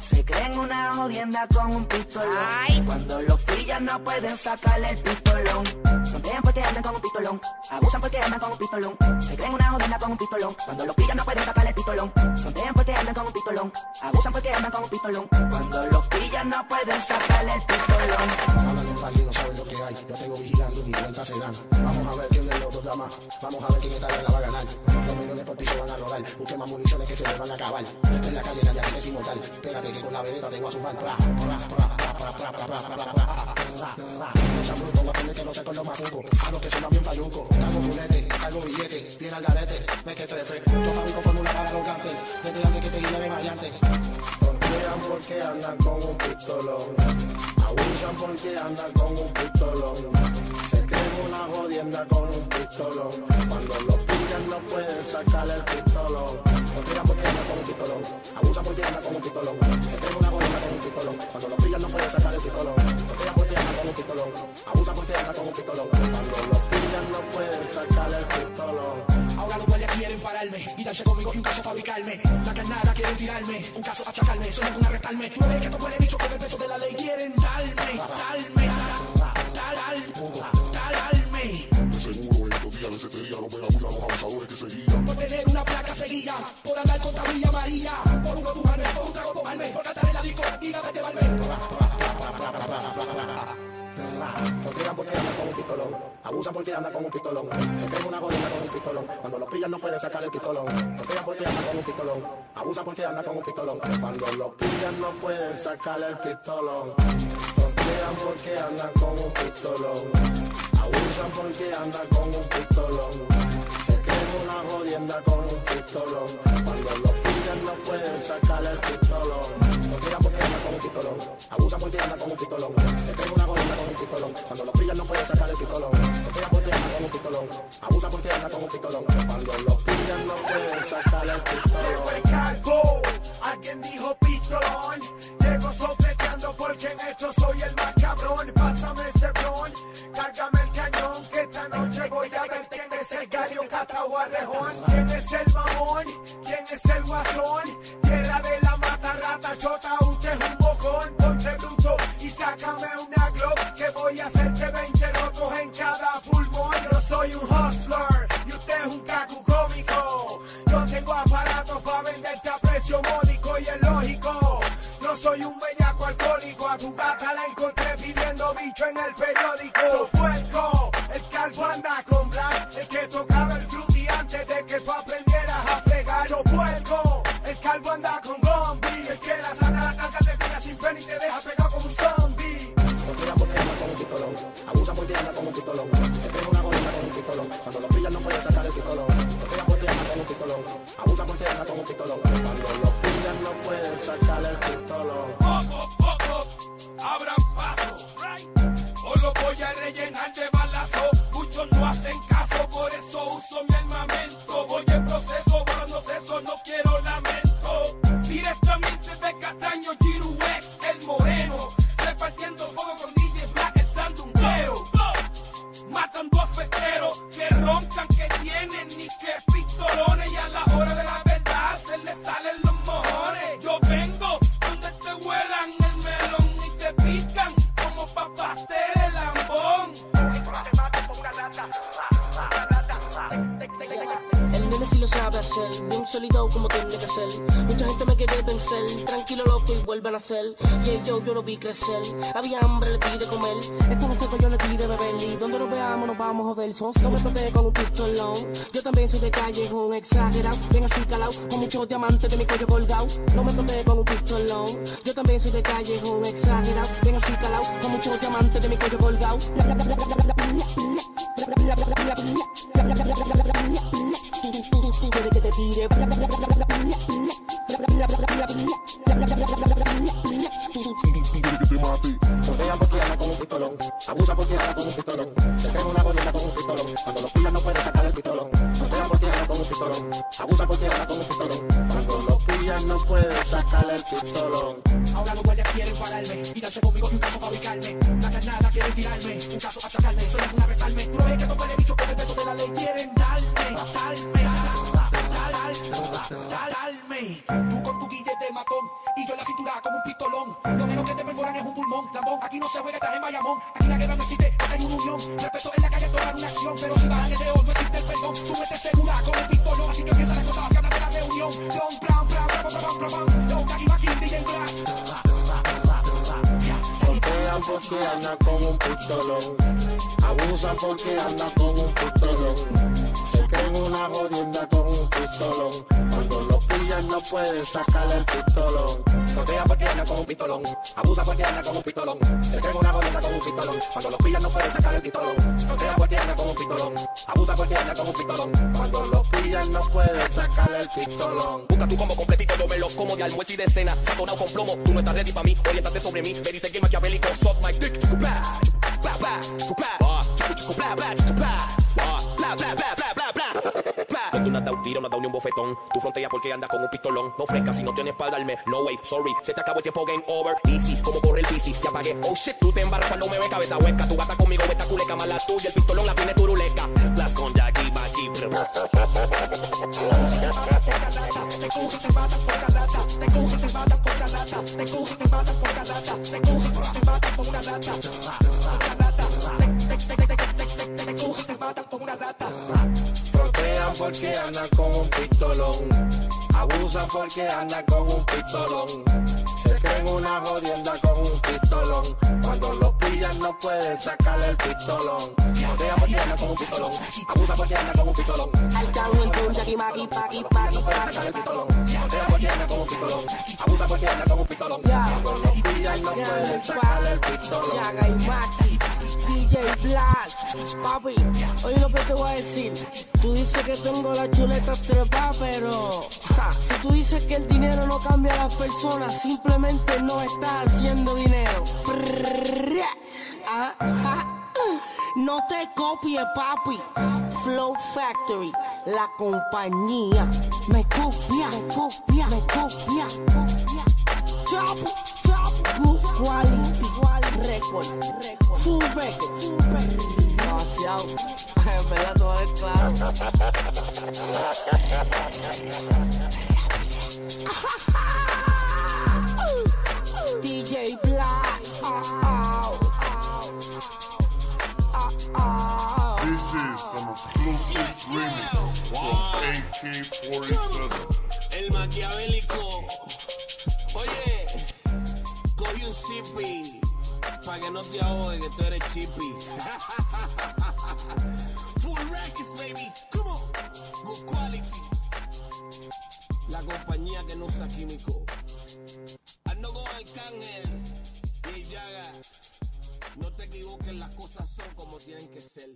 una jodienda con un pistolón. Cuando los pillan no pueden sacarle el pistolón. Frontean porque andan con un pistolón. Abusan porque andan con un pistolón. Se creen una jodienda con un pistolón. Cuando los pillan no pueden sacarle el pistolón. Frontean porque andan con un pistolón. Abusan porque andan con un pistolón. Cuando los pillan no pueden sacarle el pistolón. Hablan en válido, saben lo que hay. Yo tengo vigilando y ni cuenta se dan. Vamos a ver quién del otro da más. Vamos a ver quién esta guerra va a ganar. Los millones por ti se van a rodar. Busquen más municiones que se les van a acabar. Esto en la calle, nadie es inmortal. Espérate que con la vereda tengo a su mal. Pra, pra, pra, pra. Usan bruto, voy a tener que no sé con los macucos. A los que son bien falluco. Cargo fulete, cargo billete, bien al garete, me que trefe. Yo fabrico fórmula para los gantes, desde antes que te guíe de variante. Frontean porque andan con un pistolón. Abusan porque andan con un pistolón. Se creen una jodienda con un pistolón. Cuando los pillan no pueden sacar el pistolón. Frontean porque andan con un pistolón. Abusan porque andan con un pistolón. Se creen una Cuando los pillan no pueden sacar el pistolón. Frontean porque andan con un pistolón. Abusan porque andan con un pistolón. Cuando los pillan no pueden sacar el pistolón. Ahora los guardias quieren pararme y darse conmigo y un caso fabricarme. La carnada quieren tirarme, un caso achacarme, solo con arrestarme. Tú ves que estos huele bicho con el peso de la ley quieren darme, darme, estos días de setería los a los abusadores que seguían. Por tener una placa seguida, por andar contra Villa María, por uno tujarme, por un trago tomarme, por cantar en la disco y ganas llevarme. Frontean porque andan con un pistolón. Abusan porque andan con un pistolón. Se creen una jodienda con un pistolón. Cuando los pillan no pueden sacar el pistolón. Frontean porque andan con un pistolón. Abusan porque andan con un pistolón. Cuando los pillan no pueden sacar el pistolón. Frontean porque andan con un pistolón. Abusan porque andan con un pistolón. Se creen una jodienda con un pistolón. Cuando los pillan no pueden sacar el pistolón. Frontean porque andan con un pistolón. Abusan porque andan con un pistolón. Se creen una jodienda con un pistolón. Cuando los pillan no pueden sacar el pistolón. Frontean porque andan con un pistolón. Abusan porque andan con un pistolón. Cuando los pillan no pueden sacar el pistolón. Alguien dijo pistolón. Llego sopleteando porque en esto soy el más cabrón. Pásame ese blon, es el gallo cataguarrejón. ¿Quién es el mamón? ¿Quién es el guasón? Tierra de la mata rata chota. Usted es un bocón. Ponte bruto y sácame una glock. Que voy a hacerte 20 rotos en cada pulmón. Yo soy un hustler y usted es un cacu cómico. Yo tengo aparatos para venderte a precio módico y es lógico. No soy un bellaco alcohólico, a tu gata la encontré pidiendo bicho en el periódico. So puerco, el calvo anda con Muchos no hacen y yo, yo lo vi crecer, había hambre, le di comer. Estaba seco, yo le di de beber. Y donde nos veamos nos vamos a joder. Son no me toqué con un pistolón. Yo también soy de calle, un exagerado. Bien así calado, con muchos diamantes de mi cuello colgado. No me toqué con un pistolón. Yo también soy de calle, un exagerado. Bien así calado, con muchos diamantes de mi cuello colgado. Quiere de almuerzo y de cena. Sazonado con plomo, tú no estás ready pa' mí. Orientate sobre mí, me dice que maquiavélico, suck my dick, chucu ah, chucu chucu chucu ah, tú no has dado un tiro, dado ni un bofetón. Tu frontea porque andas con un pistolón. No fresca si no tienes para darme. No way, sorry, se te acabó el tiempo, game over. Easy, como corre el bici, te apagué. Oh shit, tú te embarras cuando me ve cabeza hueca. Tu gata conmigo, esta culeca más la tuya. El pistolón la tiene turuleca. Las con Jackie, Maki, Frontean porque andan con un pistolón. Abusan porque andan con un pistolón. Se creen una jodienda con un pistolón. Cuando los pillan no pueden sacarle el pistolón. Frontean porque andan con un pistolón. Abusan porque andan con un pistolón. No pueden sacarle el pistolón. Frontean porque andan con un pistolón. Abusan porque andan con un pistolón. Cuando los pillan no pueden sacarle el pistolón. DJ Blast, papi, oye lo que te voy a decir. Tú dices que tengo la chuleta trepa, pero si tú dices que el dinero no cambia a las personas, simplemente no estás haciendo dinero. Ah. No te copies, papi. Flow Factory, la compañía. Me copia, me copia, me copia. Chop, chop, good quality, quality record, record. Full records. Demasiado. En verdad, todo es claro. *laughs* DJ Black. This is some exclusive remix from AK-47. El maquiavélico. Zippy. Pa' que no te ahogue que tú eres chippy. *laughs* Full records, baby. Come on. Good quality. La compañía que no usa químico. Ando con Arcángel. Y Yaga. No te equivoques, las cosas son como tienen que ser.